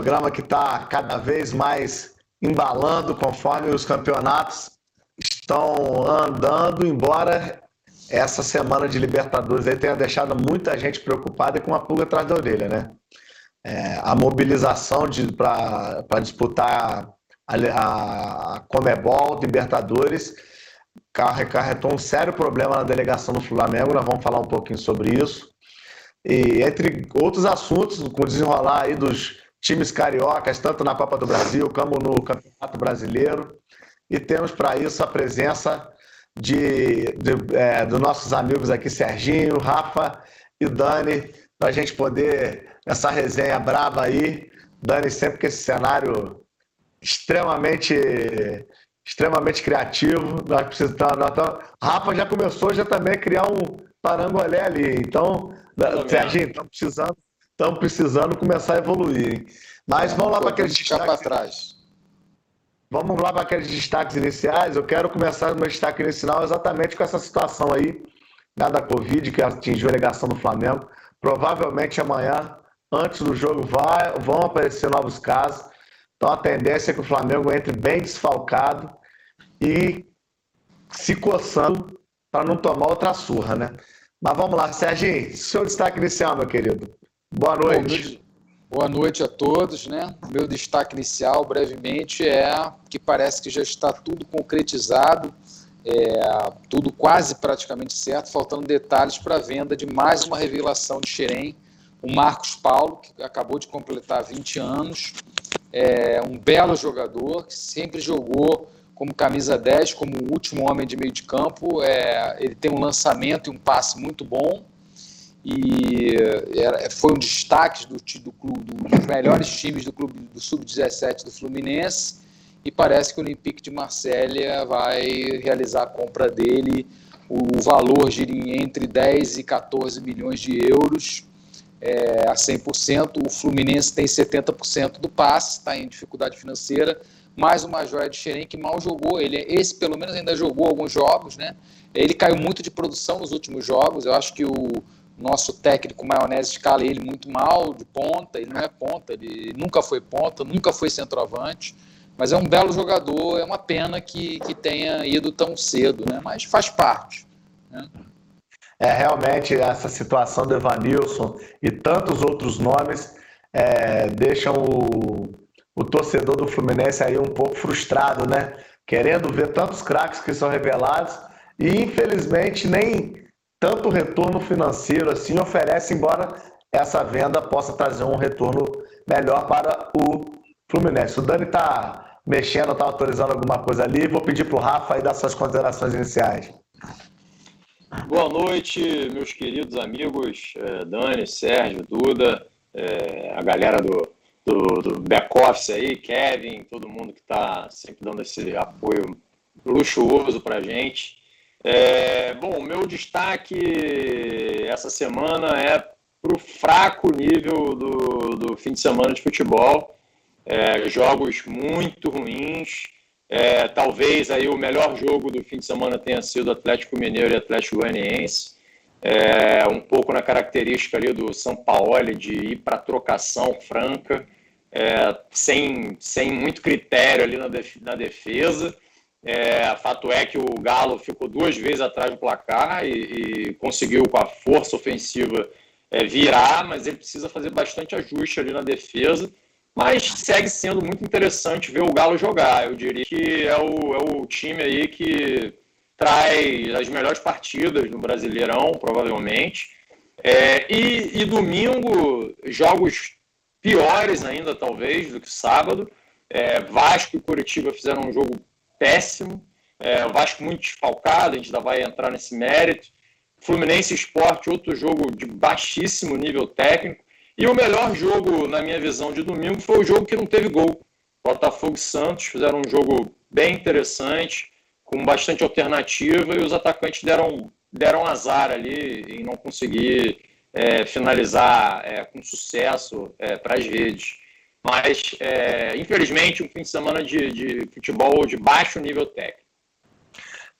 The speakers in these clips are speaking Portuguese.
Programa que está cada vez mais embalando conforme os campeonatos estão andando, embora essa semana de Libertadores aí tenha deixado muita gente preocupada e com uma pulga atrás da orelha, né? É, a mobilização para disputar a, a, Comebol, Libertadores, acarretou um sério problema na delegação do Flamengo, nós vamos falar um pouquinho sobre isso. E entre outros assuntos, com o desenrolar aí dos times cariocas, tanto na Copa do Brasil como no Campeonato Brasileiro. E temos para isso a presença de, de é, dos nossos amigos aqui, Serginho, Rafa e Dani, para a gente poder, essa resenha braba aí. Dani, sempre com esse cenário extremamente extremamente criativo. Nós precisamos, nós, Rafa já começou já também a criar um parangolé ali. Então, Serginho, estamos precisando, estamos precisando começar a evoluir. Mas vamos lá para aqueles destaques. para trás. Vamos lá para aqueles destaques iniciais. Eu quero começar o meu destaque inicial exatamente com essa situação aí né, da Covid que atingiu a ligação do Flamengo. Provavelmente amanhã, antes do jogo, vai, vão aparecer novos casos. Então a tendência é que o Flamengo entre bem desfalcado e se coçando para não tomar outra surra, né? Mas vamos lá, Serginho, seu destaque inicial, meu querido. Boa noite. Boa noite a todos, né? Meu destaque inicial, brevemente, é que parece que já está tudo concretizado, é, tudo quase praticamente certo, faltando detalhes para a venda de mais uma revelação de Xerém, o Marcos Paulo, que acabou de completar 20 anos, é um belo jogador, que sempre jogou como camisa 10, como o último homem de meio de campo. É, ele tem um lançamento e um passe muito bom. E era, foi um destaque do, do clube, dos melhores times do clube do Sub-17 do Fluminense. E parece que o Olympique de Marselha vai realizar a compra dele. O valor gira entre 10 e 14 milhões de euros é, a 100%. O Fluminense tem 70% do passe, está em dificuldade financeira mais uma joia de Xerém que mal jogou. Ele, esse, pelo menos, ainda jogou alguns jogos, né? Ele caiu muito de produção nos últimos jogos. Eu acho que o nosso técnico Maionese escala ele muito mal de ponta. Ele não é ponta, ele nunca foi ponta, nunca foi centroavante. Mas é um belo jogador. É uma pena que, que tenha ido tão cedo, né? Mas faz parte. Né? É, realmente, essa situação do Evanilson e tantos outros nomes é, deixam o, o torcedor do Fluminense aí um pouco frustrado, né? Querendo ver tantos craques que são revelados e infelizmente nem tanto retorno financeiro assim oferece, embora essa venda possa trazer um retorno melhor para o Fluminense. O Dani está mexendo, está autorizando alguma coisa ali. Vou pedir para o Rafa aí dar suas considerações iniciais. Boa noite, meus queridos amigos eh, Dani, Sérgio, Duda, eh, a galera do do, do back-office aí, Kevin, todo mundo que está sempre dando esse apoio luxuoso para a gente. É, bom, meu destaque essa semana é para o fraco nível do, do fim de semana de futebol. É, jogos muito ruins. É, talvez aí o melhor jogo do fim de semana tenha sido Atlético Mineiro e Atlético Goianiense. É, um pouco na característica ali do São Paulo de ir para trocação franca, é, sem, sem muito critério ali na, def, na defesa. É, fato é que o Galo ficou duas vezes atrás do placar e, e conseguiu com a força ofensiva é, virar, mas ele precisa fazer bastante ajuste ali na defesa. Mas segue sendo muito interessante ver o Galo jogar. Eu diria que é o, é o time aí que traz as melhores partidas no Brasileirão, provavelmente. É, e, e, domingo, jogos piores ainda, talvez, do que sábado. É, Vasco e Curitiba fizeram um jogo péssimo. É, o Vasco muito desfalcado, a gente ainda vai entrar nesse mérito. Fluminense Esporte, outro jogo de baixíssimo nível técnico. E o melhor jogo, na minha visão, de domingo foi o jogo que não teve gol. Botafogo e Santos fizeram um jogo bem interessante com bastante alternativa e os atacantes deram, deram azar ali em não conseguir é, finalizar é, com sucesso é, para as redes. Mas, é, infelizmente, um fim de semana de, de futebol de baixo nível técnico.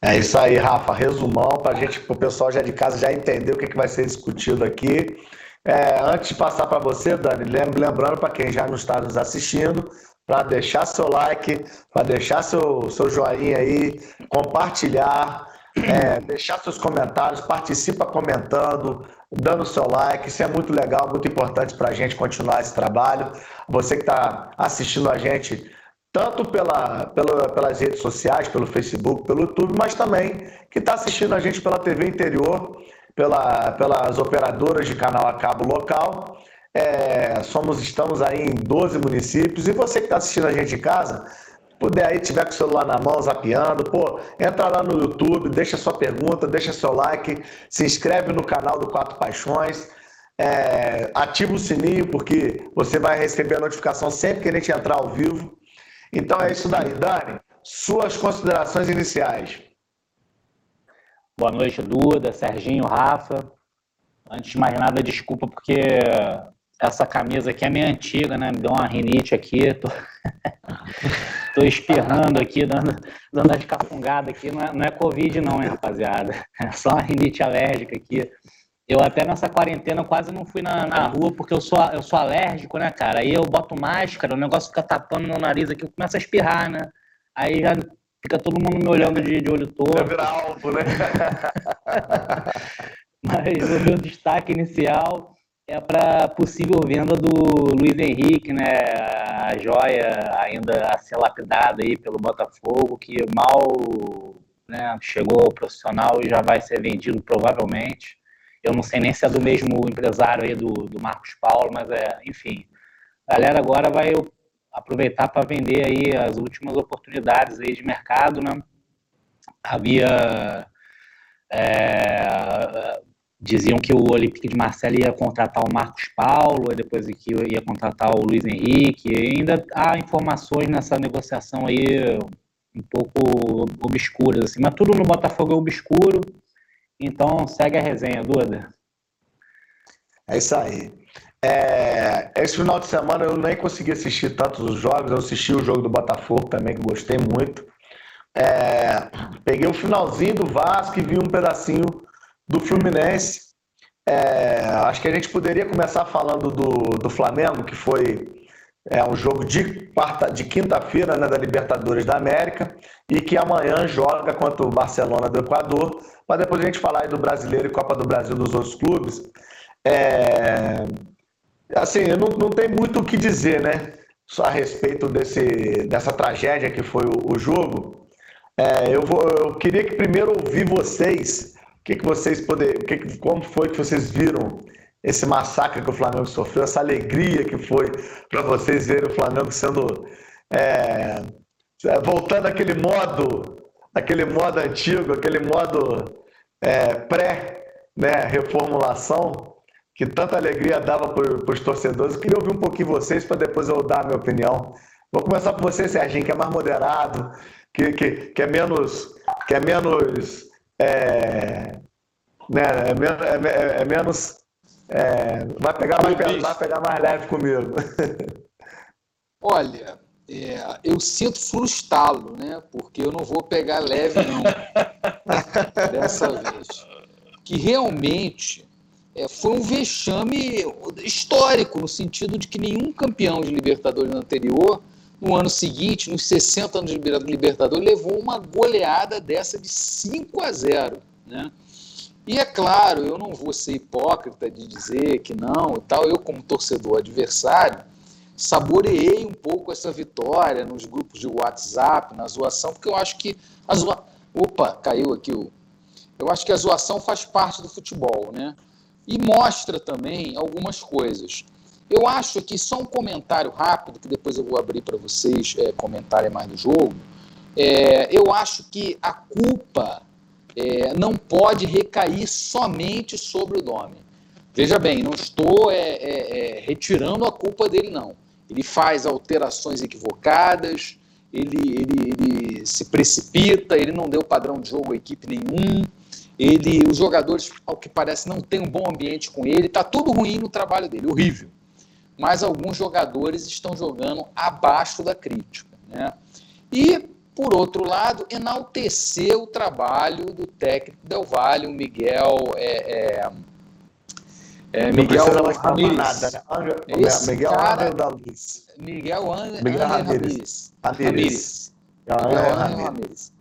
É isso aí, Rafa. Resumão para gente, para o pessoal já de casa já entender o que, que vai ser discutido aqui. É, antes de passar para você, Dani, lembrando para quem já não está nos assistindo, para deixar seu like, para deixar seu, seu joinha aí, compartilhar, é, deixar seus comentários, participa comentando, dando seu like, isso é muito legal, muito importante para a gente continuar esse trabalho. Você que está assistindo a gente tanto pela, pela, pelas redes sociais, pelo Facebook, pelo YouTube, mas também que está assistindo a gente pela TV interior, pela, pelas operadoras de canal a cabo local. É, somos, estamos aí em 12 municípios. E você que está assistindo a gente em casa, puder aí, tiver com o celular na mão, zapeando, pô, entra lá no YouTube, deixa sua pergunta, deixa seu like, se inscreve no canal do Quatro Paixões. É, ativa o sininho, porque você vai receber a notificação sempre que a gente entrar ao vivo. Então é isso daí. Dani, suas considerações iniciais. Boa noite, Duda, Serginho, Rafa. Antes de mais nada, desculpa porque essa camisa aqui é minha antiga, né? Me deu uma rinite aqui. Tô, tô espirrando aqui, dando, dando as cafungadas aqui. Não é, não é Covid, não, hein, rapaziada? É só uma rinite alérgica aqui. Eu até nessa quarentena quase não fui na, na rua porque eu sou, eu sou alérgico, né, cara? Aí eu boto máscara, o negócio fica tapando meu nariz aqui, eu começo a espirrar, né? Aí já fica todo mundo me olhando de, de olho todo. Vai virar alvo, né? Mas o meu destaque inicial é para possível venda do Luiz Henrique, né? A joia ainda a ser lapidada aí pelo Botafogo, que mal né, chegou ao profissional e já vai ser vendido provavelmente. Eu não sei nem se é do mesmo empresário aí do, do Marcos Paulo, mas é, enfim. A galera agora vai aproveitar para vender aí as últimas oportunidades aí de mercado, né? Havia é, diziam que o Olympique de Marseille ia contratar o Marcos Paulo, depois que ia contratar o Luiz Henrique. Ainda há informações nessa negociação aí um pouco obscuras, assim, mas tudo no Botafogo é obscuro. Então, segue a resenha, Duda. É isso aí. É, esse final de semana eu nem consegui assistir tantos os jogos. Eu assisti o jogo do Botafogo também, que gostei muito. É, peguei o finalzinho do Vasco e vi um pedacinho do Fluminense. É, acho que a gente poderia começar falando do, do Flamengo, que foi é um jogo de, quarta, de quinta-feira né, da Libertadores da América e que amanhã joga contra o Barcelona do Equador, para depois a gente falar do Brasileiro e Copa do Brasil dos outros clubes. É, assim, não, não tem muito o que dizer, né? A respeito desse, dessa tragédia que foi o, o jogo. É, eu, vou, eu queria que primeiro ouvir vocês, que, que vocês poderiam, que, como foi que vocês viram esse massacre que o Flamengo sofreu, essa alegria que foi para vocês verem o Flamengo sendo é, é, voltando àquele modo, aquele modo antigo, aquele modo é, pré, né, reformulação que tanta alegria dava para os torcedores. Eu queria ouvir um pouquinho vocês para depois eu dar a minha opinião. Vou começar por você, Serginho, que é mais moderado, que, que, que é menos, que é menos, é, né, é, é, é menos é, vai, pegar mais, vai pegar mais leve comigo. Olha, é, eu sinto frustrá-lo, né? Porque eu não vou pegar leve, não. dessa vez. Que realmente é, foi um vexame histórico, no sentido de que nenhum campeão de Libertadores anterior, no ano seguinte, nos 60 anos de Libertadores, levou uma goleada dessa de 5 a 0. Né? E é claro, eu não vou ser hipócrita de dizer que não e tal. Eu, como torcedor adversário, saboreei um pouco essa vitória nos grupos de WhatsApp, na zoação, porque eu acho que a zoa... Opa, caiu aqui o. Eu acho que a zoação faz parte do futebol, né? E mostra também algumas coisas. Eu acho que só um comentário rápido, que depois eu vou abrir para vocês é, comentarem mais do jogo. É, eu acho que a culpa é, não pode recair somente sobre o nome. Veja bem, não estou é, é, é, retirando a culpa dele, não. Ele faz alterações equivocadas, ele, ele, ele se precipita, ele não deu padrão de jogo à equipe nenhum, ele, os jogadores, ao que parece, não têm um bom ambiente com ele, está tudo ruim no trabalho dele, horrível. Mas alguns jogadores estão jogando abaixo da crítica. Né? E por outro lado, enaltecer o trabalho do técnico Del Valle, o Miguel é, é, É, Miguel Ramírez. Nada, né? Miguel cara, da. Miguel An Miguel Ramírez. Ramírez. Miguel Ramírez.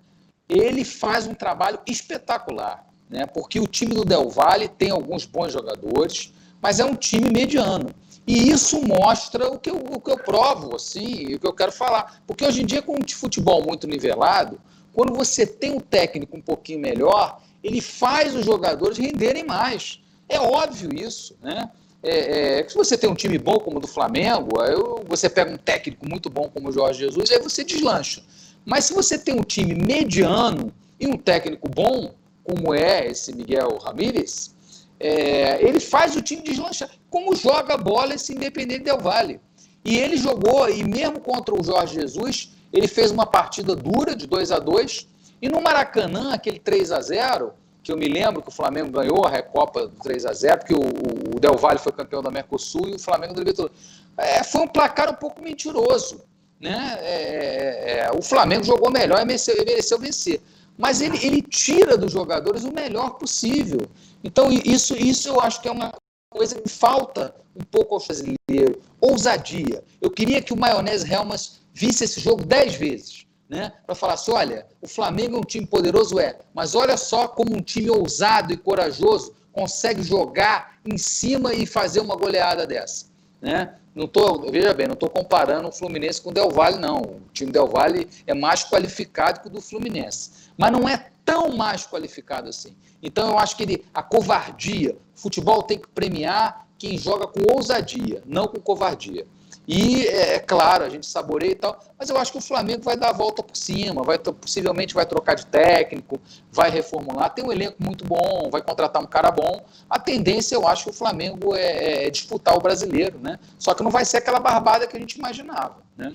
Ele faz um trabalho espetacular, né? Porque o time do Del Valle tem alguns bons jogadores, mas é um time mediano. E isso mostra o que eu, o que eu provo, assim, o que eu quero falar. Porque hoje em dia, com um futebol muito nivelado, quando você tem um técnico um pouquinho melhor, ele faz os jogadores renderem mais. É óbvio isso, né? É, é, se você tem um time bom como o do Flamengo, aí você pega um técnico muito bom como o Jorge Jesus, aí você deslancha. Mas se você tem um time mediano e um técnico bom, como é esse Miguel Ramírez, é, ele faz o time deslanchar. Como joga a bola esse Independente Del Vale. E ele jogou, e mesmo contra o Jorge Jesus, ele fez uma partida dura de 2 a 2 E no Maracanã, aquele 3 a 0 que eu me lembro que o Flamengo ganhou a Recopa do 3 a 0 porque o, Del Valle foi campeão da Mercosul e o Flamengo do Libertadores. É, foi um placar um pouco mentiroso. Né? É, é, é o Flamengo jogou melhor e mereceu, mereceu vencer. Mas ele, ele tira dos jogadores o melhor possível. Então, isso, isso eu acho que é uma coisa que falta um pouco ao brasileiro. Ousadia. Eu queria que o Maionese Helmas visse esse jogo dez vezes né, para falar assim: olha, o Flamengo é um time poderoso, é, mas olha só como um time ousado e corajoso consegue jogar em cima e fazer uma goleada dessa. Né? Não tô, veja bem, não estou comparando o Fluminense com o Del Valle, não. O time Del Valle é mais qualificado que o do Fluminense. Mas não é tão mais qualificado assim. Então eu acho que ele, a covardia, o futebol tem que premiar quem joga com ousadia, não com covardia. E é, é claro, a gente saboreia e tal, mas eu acho que o Flamengo vai dar a volta por cima, vai possivelmente vai trocar de técnico, vai reformular, tem um elenco muito bom, vai contratar um cara bom. A tendência, eu acho que o Flamengo é, é disputar o brasileiro, né? Só que não vai ser aquela barbada que a gente imaginava, né?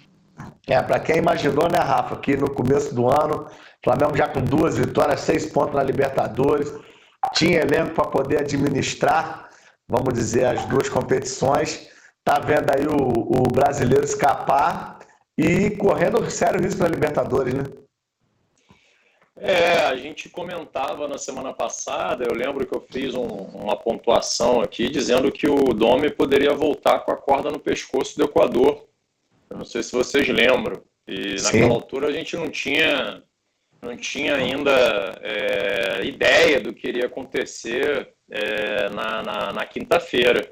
É, para quem imaginou, né, Rafa, que no começo do ano, Flamengo já com duas vitórias, seis pontos na Libertadores, tinha elenco para poder administrar, vamos dizer, as duas competições tá vendo aí o, o brasileiro escapar e correndo sério risco para Libertadores, né? É, a gente comentava na semana passada, eu lembro que eu fiz um, uma pontuação aqui dizendo que o Dome poderia voltar com a corda no pescoço do Equador. Eu não sei se vocês lembram. E Sim. naquela altura a gente não tinha, não tinha ainda é, ideia do que iria acontecer é, na, na, na quinta-feira.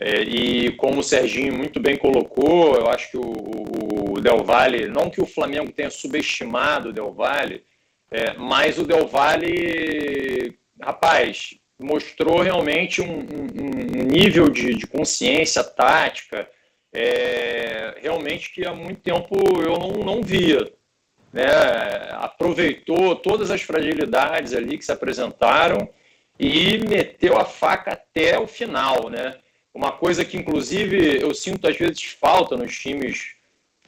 É, e como o Serginho muito bem colocou, eu acho que o, o Del Valle, não que o Flamengo tenha subestimado o Del Valle, é, mas o Del Valle, rapaz, mostrou realmente um, um, um nível de, de, consciência tática, é, realmente que há muito tempo eu não, não via. Né? Aproveitou todas as fragilidades ali que se apresentaram e meteu a faca até o final, né? Uma coisa que, inclusive, eu sinto às vezes falta nos times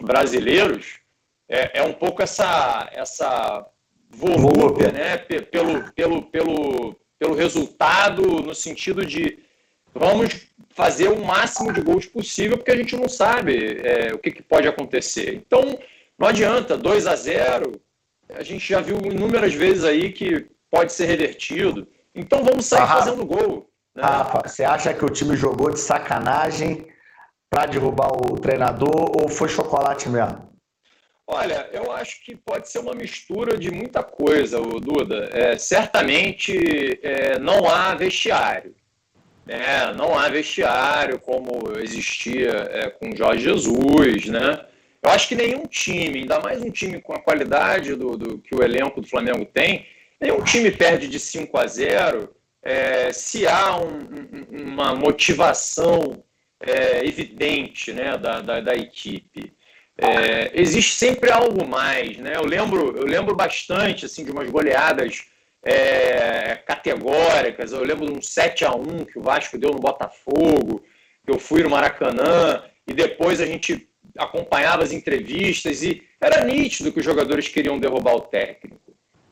brasileiros é, é um pouco essa, essa volúpia, né? Pelo, pelo, pelo, pelo resultado, no sentido de vamos fazer o máximo de gols possível, porque a gente não sabe é, o que, que, pode acontecer. Então, não adianta, 2 a 0 a gente já viu inúmeras vezes aí que pode ser revertido. Então vamos sair ah, fazendo gol. Né? Rafa, você acha que o time jogou de sacanagem para derrubar o treinador ou foi chocolate mesmo? Olha, eu acho que pode ser uma mistura de muita coisa, Duda. É, certamente é, não há vestiário. Né? Não há vestiário como existia é, com Jorge Jesus. Né? Eu acho que nenhum time, ainda mais um time com a qualidade do, do que o elenco do Flamengo tem, nenhum time perde de 5 a 0 é, se há um, uma motivação é, evidente né, da, da, da equipe. É, existe sempre algo mais. Né? Eu, lembro, eu lembro bastante assim, de umas goleadas é, categóricas. Eu lembro de um 7 a 1 que o Vasco deu no Botafogo, que eu fui no Maracanã, e depois a gente acompanhava as entrevistas e era nítido que os jogadores queriam derrubar o técnico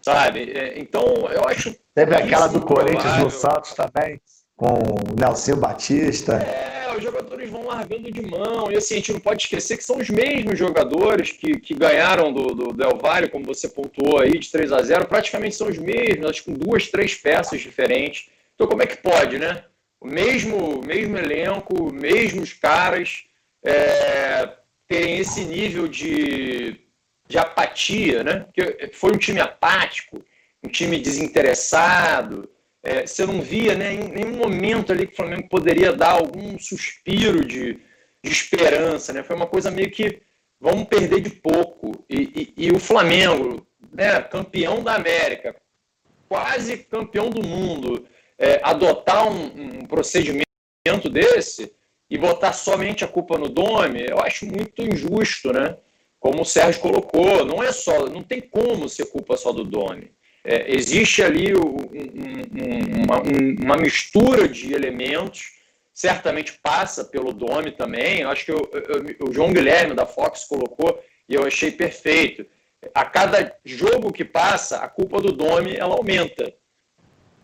sabe? É, então, eu acho. Teve aquela do Corinthians no Santos também, com o Nelson Batista. É, os jogadores vão largando de mão. E assim, a gente não pode esquecer que são os mesmos jogadores que, que ganharam do, do Del Valle, como você pontuou aí, de 3 a 0 praticamente são os mesmos, acho com duas, três peças diferentes. Então, como é que pode, né? o mesmo, mesmo elenco, mesmos caras, é, terem esse nível de, de apatia, né? Porque foi um time apático, um time desinteressado. É, você não via né, em nenhum momento ali que o Flamengo poderia dar algum suspiro de, de esperança, né? Foi uma coisa meio que vamos perder de pouco. E, e, e o Flamengo, né, campeão da América, quase campeão do mundo, é, adotar um, um, procedimento desse e botar somente a culpa no Dome, eu acho muito injusto, né? Como o Sérgio colocou, não é só, não tem como ser culpa só do Dome. É, existe ali um, um, uma, uma, mistura de elementos, certamente passa pelo Dome também. Eu acho que eu, eu, o João Guilherme da Fox colocou e eu achei perfeito. A cada jogo que passa, a culpa do Dome ela aumenta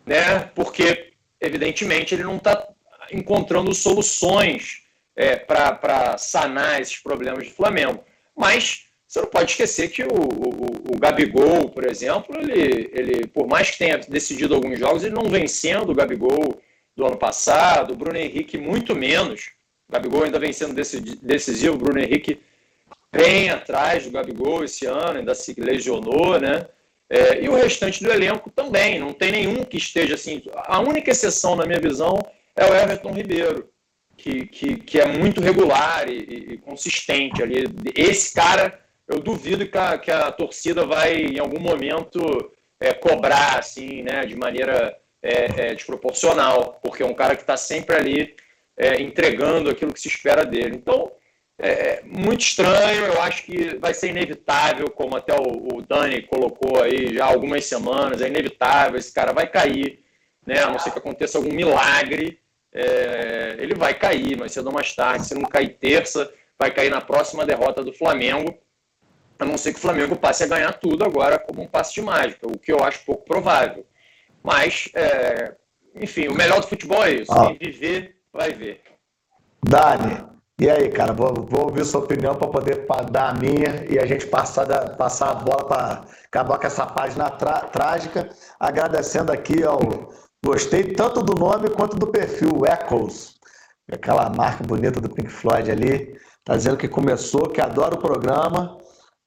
né? Porque, evidentemente, ele não está encontrando soluções é, para sanar esses problemas do Flamengo. Mas você não pode esquecer que o, o, o, Gabigol, por exemplo, ele, ele, por mais que tenha decidido alguns jogos, ele não vencendo o Gabigol do ano passado, o Bruno Henrique muito menos. O Gabigol ainda vencendo decisivo, o Bruno Henrique bem atrás do Gabigol esse ano, ainda se lesionou, né? É, e o restante do elenco também, não tem nenhum que esteja assim. A única exceção, na minha visão, é o Everton Ribeiro, que, que, que é muito regular e, e, consistente ali. Esse cara, eu duvido que a, que a torcida vai, em algum momento, é, cobrar assim, né, de maneira é, é desproporcional, porque é um cara que está sempre ali é, entregando aquilo que se espera dele. Então, é muito estranho, eu acho que vai ser inevitável, como até o, o, Dani colocou aí já há algumas semanas, é inevitável, esse cara vai cair, né? A não ser que aconteça algum milagre, é, ele vai cair, mas cedo ou mais tarde, se não cair terça, vai cair na próxima derrota do Flamengo, a não ser que o Flamengo passe a ganhar tudo agora como um passe de mágica, o que eu acho pouco provável. Mas, é, enfim, o melhor do futebol é isso, ah. quem viver, vai ver. Dani, e aí, cara, vou, vou ouvir sua opinião para poder dar a minha e a gente passar, da, passar a bola para acabar com essa página trágica. Agradecendo aqui ao. Gostei tanto do nome quanto do perfil, Echoes, aquela marca bonita do Pink Floyd ali. Tá dizendo que começou, que adora o programa,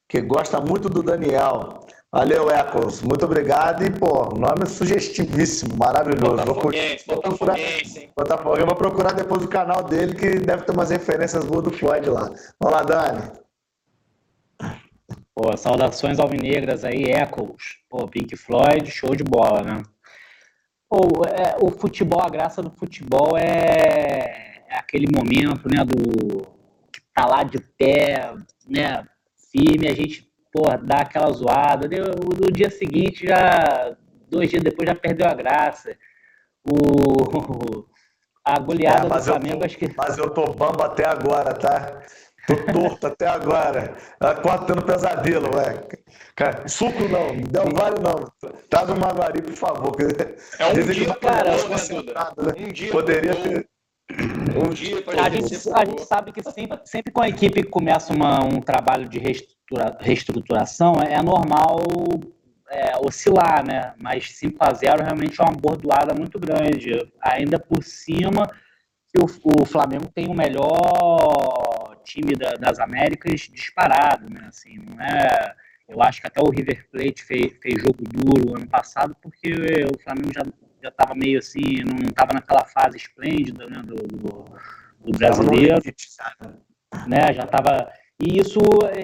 que gosta muito do Daniel. Valeu, Eccles. Muito obrigado. E, pô, nome sugestivíssimo, maravilhoso. Botafoguense, vou, procurar, Botafoguense, vou procurar depois o canal dele, que deve ter umas referências boas do Floyd lá. Vamos lá, Dani. Pô, saudações alvinegras aí, Eccles. Pô, Pink Floyd, show de bola, né? Pô, é, o futebol, a graça do futebol é, é aquele momento, né, do que tá lá de pé, né, firme, a gente porra, dá aquela zoada. No dia seguinte, já dois dias depois, já perdeu a graça. O, a goleada é, do Flamengo, eu, acho que. Mas eu tô bambo até agora, tá? Tô torto até agora. Acordo tendo pesadelo, ué. Cara, suco não, não vale não. Traz um Maguari, por favor. É um Dizem dia, cara. Né? Um dia Poderia ter. Um dia a, gente, a gente sabe que sempre, sempre com a equipe que começa uma, um trabalho de reestrutura, reestruturação, é, é normal é, oscilar, né? Mas 5 a 0 realmente é uma bordoada muito grande. Ainda por cima, que o, o Flamengo tem o melhor time da, das Américas disparado, né? Assim, não é. Eu acho que até o River Plate fez, fez jogo duro ano passado, porque o Flamengo já já estava meio assim, não estava naquela fase esplêndida né, do, do, do brasileiro, né? Já estava e isso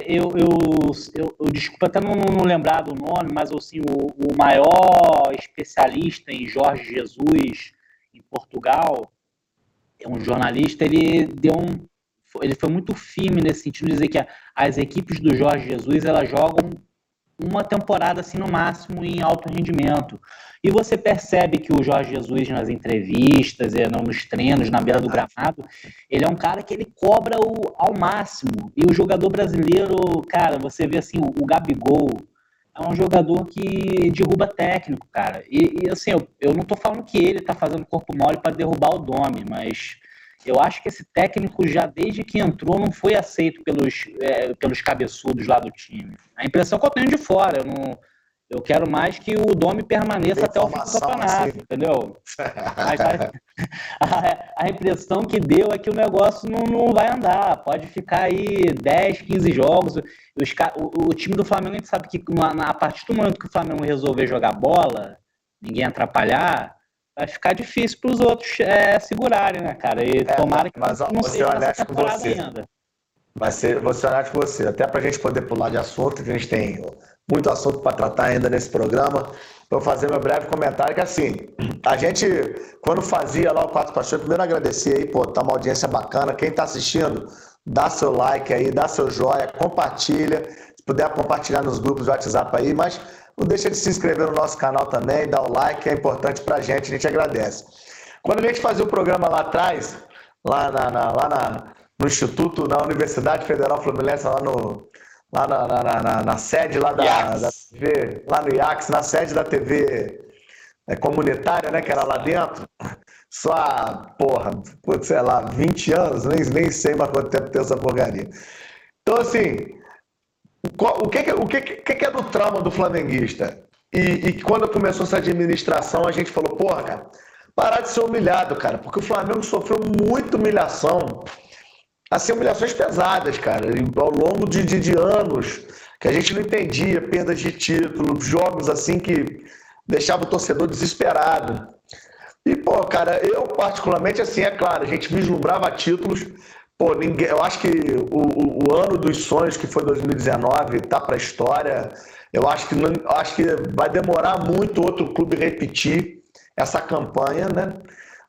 eu, eu, eu, eu desculpa até não, não, lembrar do nome, mas assim o, o maior especialista em Jorge Jesus em Portugal é um jornalista, ele deu um ele foi muito firme nesse sentido dizer que as equipes do Jorge Jesus elas jogam uma temporada assim no máximo em alto rendimento. E você percebe que o Jorge Jesus nas entrevistas, eh, nos treinos, na beira do gramado, ele é um cara que ele cobra o, ao máximo. E o jogador brasileiro, cara, você vê assim, o, Gabigol é um jogador que derruba técnico, cara. E, e assim, eu, eu não tô falando que ele tá fazendo corpo mole para derrubar o Dome, mas eu acho que esse técnico, já desde que entrou, não foi aceito pelos, é, pelos cabeçudos lá do time. A impressão que eu tenho de fora, eu não Eu quero mais que o Domi permaneça até o fim do campeonato, assim. entendeu? A, a, a, impressão que deu é que o negócio não, não vai andar. Pode ficar aí 10, 15 jogos. Os, o, o time do Flamengo, a gente sabe que na, a partir do momento que o Flamengo resolver jogar bola, ninguém atrapalhar, vai ficar difícil para os outros é, segurarem, né, cara? E é, tomara que mas, não seja essa temporada você. ainda. Vai ser, vou ser honesto com você. Até para a gente poder pular de assunto, que a gente tem muito assunto para tratar ainda nesse programa. Vou fazer meu breve comentário que assim, a gente, quando fazia lá o Quatro Pastores, primeiro agradecer aí, pô, tá uma audiência bacana. Quem está assistindo, dá seu like aí, dá seu joia, compartilha. Se puder compartilhar nos grupos do WhatsApp aí, mas não deixa de se inscrever no nosso canal também, dar o like, é importante pra gente, a gente agradece. Quando a gente fazia o programa lá atrás, lá, na, na lá na, no Instituto, na Universidade Federal Fluminense, lá no, lá na, na, na, na sede lá da, da, TV, lá no IAX, na sede da TV é, comunitária, né, que era lá dentro, só, porra, sei lá, 20 anos, nem, nem sei mais quanto tempo tem essa porcaria. Então, assim, o que, o que, que é do trauma do flamenguista? E, e, quando começou essa administração, a gente falou, porra, cara, parar de ser humilhado, cara, porque o Flamengo sofreu muita humilhação assim, humilhações pesadas, cara, ao longo de, de, de anos, que a gente não entendia, perdas de título, jogos assim que deixava o torcedor desesperado. E, pô, cara, eu particularmente, assim, é claro, a gente vislumbrava títulos. Pô, ninguém, eu acho que o, o, ano dos sonhos, que foi 2019, tá para a história. Eu acho que, não, acho que vai demorar muito outro clube repetir essa campanha, né?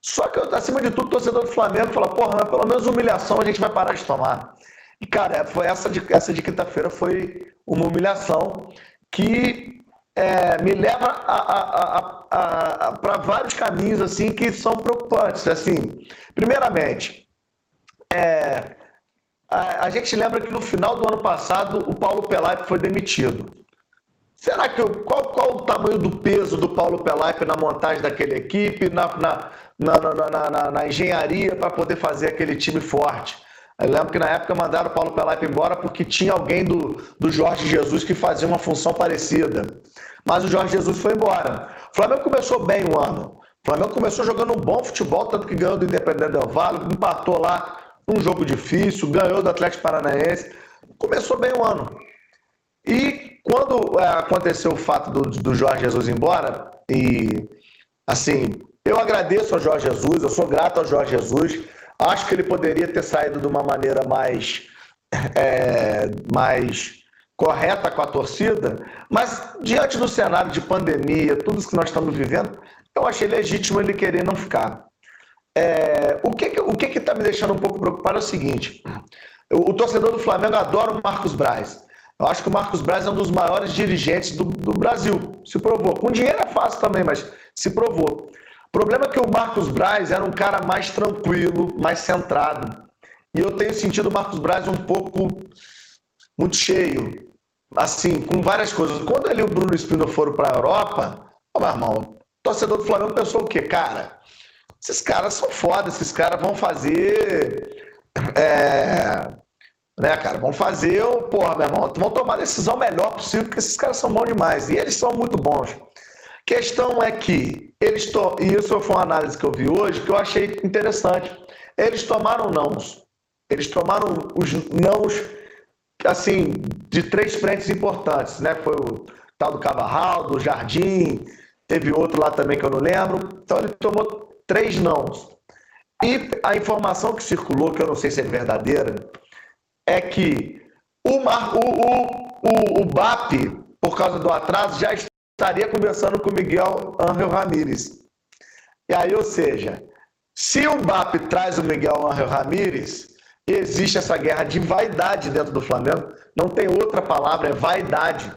Só que, acima de tudo, o torcedor do Flamengo fala, porra, mas pelo menos humilhação a gente vai parar de tomar. E, cara, foi essa de, essa de quinta-feira foi uma humilhação que é, me leva para vários caminhos assim que são preocupantes. Assim, primeiramente, é, a, a, gente lembra que no final do ano passado o Paulo Pelaipe foi demitido. Será que qual, qual o tamanho do peso do Paulo Pelaipe na montagem daquela equipe, na, na na, na, na, engenharia para poder fazer aquele time forte. Eu lembro que na época mandaram o Paulo Pelaipe embora porque tinha alguém do, do Jorge Jesus que fazia uma função parecida. Mas o Jorge Jesus foi embora. O Flamengo começou bem o ano. O Flamengo começou jogando um bom futebol, tanto que ganhou do Independente Del Vale, empatou lá um jogo difícil, ganhou do Atlético Paranaense. Começou bem o ano. E quando é, aconteceu o fato do, do Jorge Jesus ir embora, e assim, eu agradeço ao Jorge Jesus, eu sou grato ao Jorge Jesus. Acho que ele poderia ter saído de uma maneira mais, é, mais correta com a torcida, mas diante do cenário de pandemia, tudo isso que nós estamos vivendo, eu achei legítimo ele querer não ficar. É, o que o que está me deixando um pouco preocupado é o seguinte: o, o, torcedor do Flamengo adora o Marcos Braz. Eu acho que o Marcos Braz é um dos maiores dirigentes do, do Brasil. Se provou. Com dinheiro é fácil também, mas se provou. O problema é que o Marcos Braz era um cara mais tranquilo, mais centrado. E eu tenho sentido o Marcos Braz um pouco muito cheio, assim, com várias coisas. Quando ele e o Bruno Espino foram para a Europa, ô, meu irmão, o torcedor do Flamengo pensou o quê? Cara, esses caras são foda, esses caras vão fazer. É, né, cara? Vão fazer, porra, meu irmão, vão tomar a decisão melhor possível, porque esses caras são bons demais. E eles são muito bons. Questão é que eles to... e isso foi uma análise que eu vi hoje que eu achei interessante. Eles tomaram nãos. Eles tomaram os nãos assim de três frentes importantes, né? Foi o tal do Cabarral, do Jardim, teve outro lá também que eu não lembro. Então ele tomou três nãos. E a informação que circulou, que eu não sei se é verdadeira, é que o, o, o, o, o BAP, por causa do atraso, já estaria conversando com Miguel Ángel Ramírez. E aí, ou seja, se o BAP traz o Miguel Ángel Ramírez, existe essa guerra de vaidade dentro do Flamengo. Não tem outra palavra, é vaidade.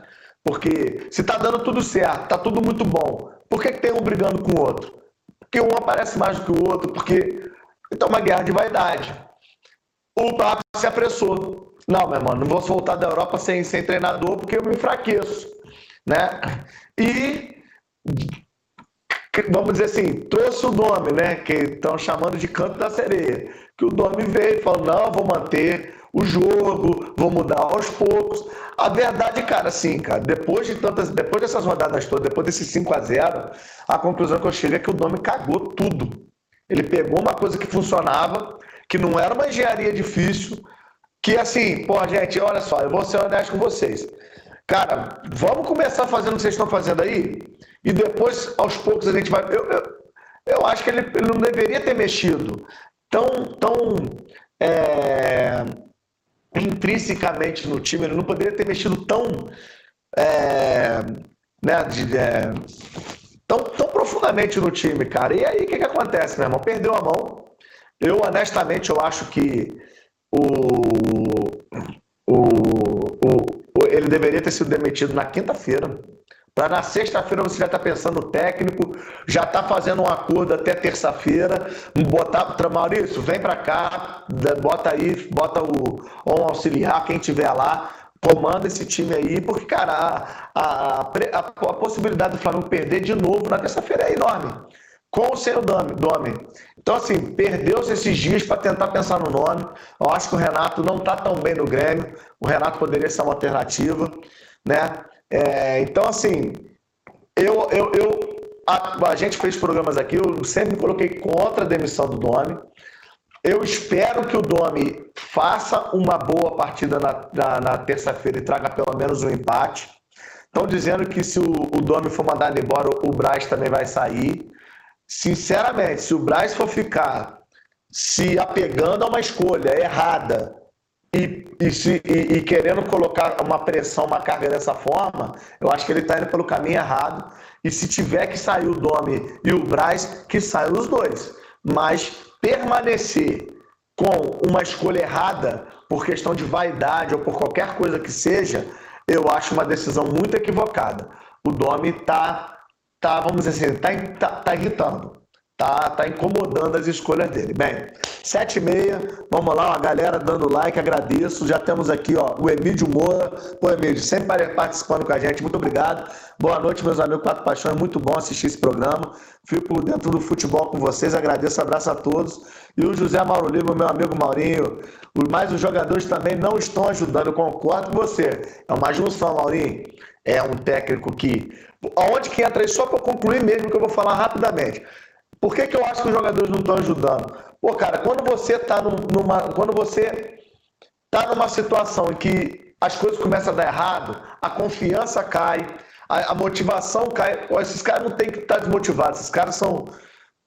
Porque se está dando tudo certo, está tudo muito bom, por que, que tem um brigando com o outro? Porque um aparece mais do que o outro, porque. Então, uma guerra de vaidade. O BAP se apressou. Não, meu irmão, não vou voltar da Europa sem, sem treinador porque eu me enfraqueço. Né? E, vamos dizer assim, trouxe o nome, né? Que estão chamando de canto da sereia. Que o nome veio e falou: não, vou manter. O jogo, vou mudar aos poucos. A verdade, cara, assim, cara, depois de tantas, depois dessas rodadas todas, depois desse 5 a 0 a conclusão que eu chego é que o Domi cagou tudo. Ele pegou uma coisa que funcionava, que não era uma engenharia difícil, que assim, pô, gente, olha só, eu vou ser honesto com vocês. Cara, vamos começar fazendo o que vocês estão fazendo aí, e depois, aos poucos, a gente vai. Eu, eu, eu acho que ele, ele não deveria ter mexido tão, tão é, intrinsecamente no time, ele não poderia ter mexido tão, é, né, de, é, tão, tão profundamente no time, cara. E aí o que, que acontece, meu irmão? Perdeu a mão. Eu, honestamente, eu acho que o, o, o, ele deveria ter sido demitido na quinta-feira. Para na sexta-feira você já está pensando no técnico, já está fazendo um acordo até terça-feira, botar Maurício, vem para cá, bota aí, bota o um auxiliar, quem tiver lá, comanda esse time aí, porque, cara, a, a, a, a possibilidade do Flamengo perder de novo na terça-feira é enorme. Com o Domi. Então, assim, perdeu-se esses dias para tentar pensar no nome. Eu acho que o Renato não está tão bem no Grêmio. O Renato poderia ser uma alternativa, né? É, então, assim, eu, eu, eu a, a, gente fez programas aqui, eu sempre coloquei contra a demissão do Domi. Eu espero que o Domi faça uma boa partida na, na, na terça-feira e traga pelo menos um empate. Estão dizendo que se o, o Domi for mandado embora, o Braz também vai sair. Sinceramente, se o Braz for ficar se apegando a uma escolha errada e, e, se, e, e, querendo colocar uma pressão, uma carga dessa forma, eu acho que ele está indo pelo caminho errado. E se tiver que sair o Domi e o Braz, que saiam os dois. Mas permanecer com uma escolha errada, por questão de vaidade ou por qualquer coisa que seja, eu acho uma decisão muito equivocada. O Domi está, tá, vamos dizer assim, está tá, tá irritando tá, tá incomodando as escolhas dele. Bem, sete e meia, vamos lá, a galera dando like, agradeço. Já temos aqui ó, o Emílio Moura. Pô, Emílio, sempre participando com a gente, muito obrigado. Boa noite, meus amigos Quatro Paixões, muito bom assistir esse programa. Fico dentro do futebol com vocês, agradeço, abraço a todos. E o José Mauro Lima, meu amigo Maurinho, mas os jogadores também não estão ajudando, eu concordo com você. É uma junção, Maurinho. É um técnico que. Aonde que entra aí? Só para concluir mesmo, que eu vou falar rapidamente. Por que, que eu acho que os jogadores não estão ajudando? Pô, cara, quando você está numa. Quando você está numa situação em que as coisas começam a dar errado, a confiança cai, a, a motivação cai. Pô, esses caras não tem que estar tá desmotivados, esses caras são.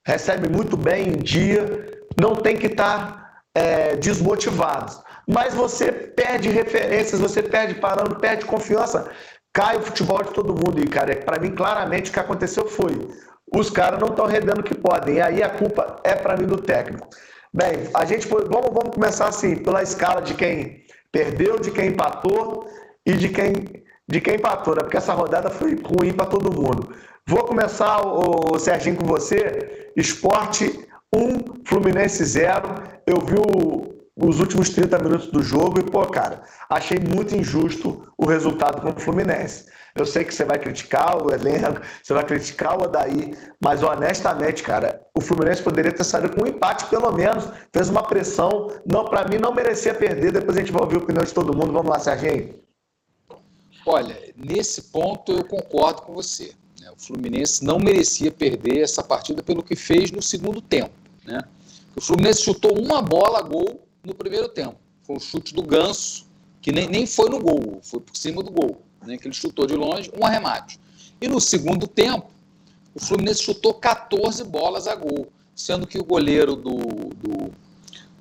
recebem muito bem em dia, não tem que estar tá, é, desmotivados. Mas você perde referências, você perde parando, perde confiança, cai o futebol de todo mundo. E, cara, para mim, claramente o que aconteceu foi os caras não estão rendendo o que podem. E aí a culpa é para mim do técnico. Bem, a gente vamos, vamos começar assim, pela escala de quem perdeu, de quem empatou e de quem, de quem empatou, né? Porque essa rodada foi ruim para todo mundo. Vou começar, o, Serginho, com você. Esporte 1, Fluminense 0. Eu vi o, os últimos 30 minutos do jogo e, pô, cara, achei muito injusto o resultado com o Fluminense. Eu sei que você vai criticar o elenco, você vai criticar o Odaí, mas honestamente, cara, o Fluminense poderia ter saído com um empate, pelo menos. Fez uma pressão. Não, para mim, não merecia perder. Depois a gente vai ouvir a opinião de todo mundo. Vamos lá, Serginho. Olha, nesse ponto eu concordo com você. Né? O Fluminense não merecia perder essa partida pelo que fez no segundo tempo. Né? O Fluminense chutou uma bola a gol no primeiro tempo. Foi um chute do Ganso, que nem, nem foi no gol, foi por cima do gol né, que ele chutou de longe, um arremate. E no segundo tempo, o Fluminense chutou 14 bolas a gol, sendo que o goleiro do, do,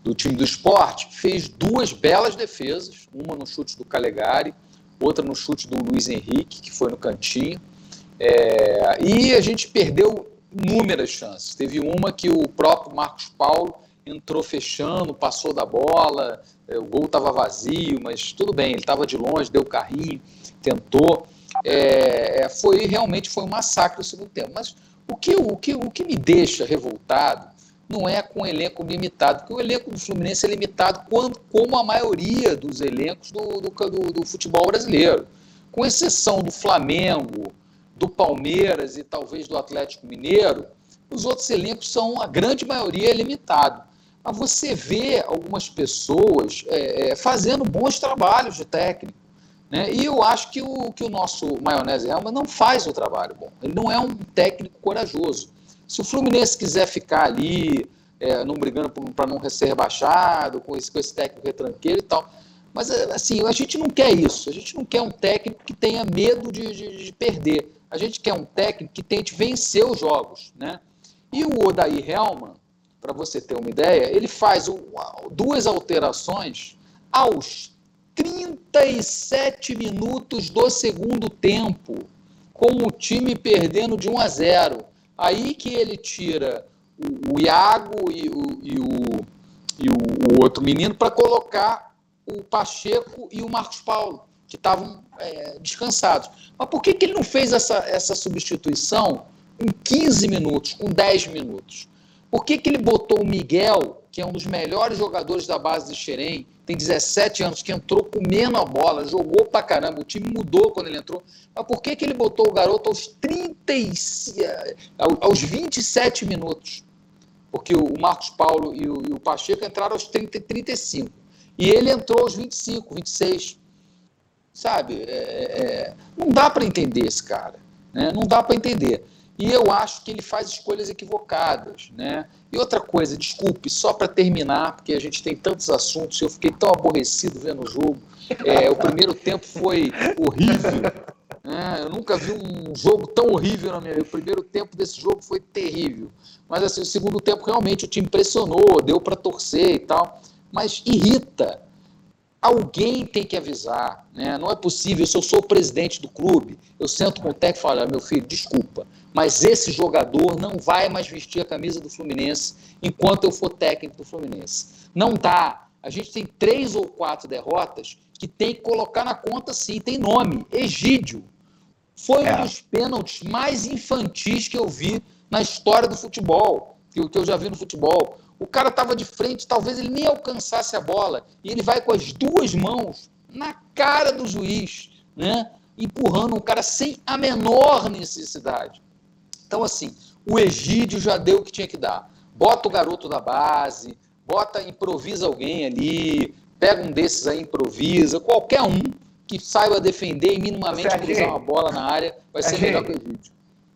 do time do esporte fez duas belas defesas, uma no chute do Calegari, outra no chute do Luiz Henrique, que foi no cantinho. É, e a gente perdeu inúmeras chances. Teve uma que o próprio Marcos Paulo entrou fechando, passou da bola, é, o gol estava vazio, mas tudo bem, ele estava de longe, deu carrinho tentou. É, é, foi realmente foi um massacre o segundo tempo. Mas o que, o, que, o que me deixa revoltado não é com o elenco limitado, porque o elenco do Fluminense é limitado quando, como a maioria dos elencos do, do, do, do futebol brasileiro. Com exceção do Flamengo, do Palmeiras e talvez do Atlético Mineiro, os outros elencos são, a grande maioria é limitado. Mas você vê algumas pessoas é, é, fazendo bons trabalhos de técnico. Né? E eu acho que o, que o nosso Maionese Helma não faz o trabalho bom. Ele não é um técnico corajoso. Se o Fluminense quiser ficar ali, é, não brigando para não ser rebaixado, com esse, com esse técnico retranqueiro e tal. Mas, é, assim, a gente não quer isso. A gente não quer um técnico que tenha medo de, de, de perder. A gente quer um técnico que tente vencer os jogos. Né? E o Odair Helman, para você ter uma ideia, ele faz duas alterações aos 37 minutos do segundo tempo, com o time perdendo de 1 a 0. Aí que ele tira o, Iago e o, e o, e o outro menino para colocar o Pacheco e o Marcos Paulo, que estavam é, descansados. Mas por que, que ele não fez essa, essa substituição em 15 minutos, com 10 minutos? Por que, que ele botou o Miguel, que é um dos melhores jogadores da base de Xerém, tem 17 anos, que entrou comendo a bola, jogou pra caramba, o time mudou quando ele entrou. Mas por que, que ele botou o garoto aos 36, aos 27 minutos? Porque o Marcos Paulo e o, e o Pacheco entraram aos 30 e 35. E ele entrou aos 25, 26. Sabe? É, é, não dá para entender esse cara. Né? Não dá para entender. E eu acho que ele faz escolhas equivocadas. Né? E outra coisa, desculpe, só para terminar, porque a gente tem tantos assuntos, eu fiquei tão aborrecido vendo o jogo. É, o primeiro tempo foi horrível. Né? Eu nunca vi um jogo tão horrível na minha vida. O primeiro tempo desse jogo foi terrível. Mas assim, o segundo tempo realmente o time pressionou, deu para torcer e tal. Mas irrita Alguém tem que avisar, né? Não é possível, se eu sou o presidente do clube, eu sento com o técnico e falo, meu filho, desculpa, mas esse jogador não vai mais vestir a camisa do Fluminense enquanto eu for técnico do Fluminense. Não dá. A gente tem três ou quatro derrotas que tem que colocar na conta sim, tem nome, Egídio. Foi é. um dos pênaltis mais infantis que eu vi na história do futebol, que eu já vi no futebol. O cara estava de frente, talvez ele nem alcançasse a bola. E ele vai com as duas mãos na cara do juiz, né? empurrando um cara sem a menor necessidade. Então, assim, o Egídio já deu o que tinha que dar. Bota o garoto da base, bota, improvisa alguém ali, pega um desses aí, improvisa, qualquer um que saiba defender e minimamente cruzar uma bola na área, vai ser melhor que o Egídio.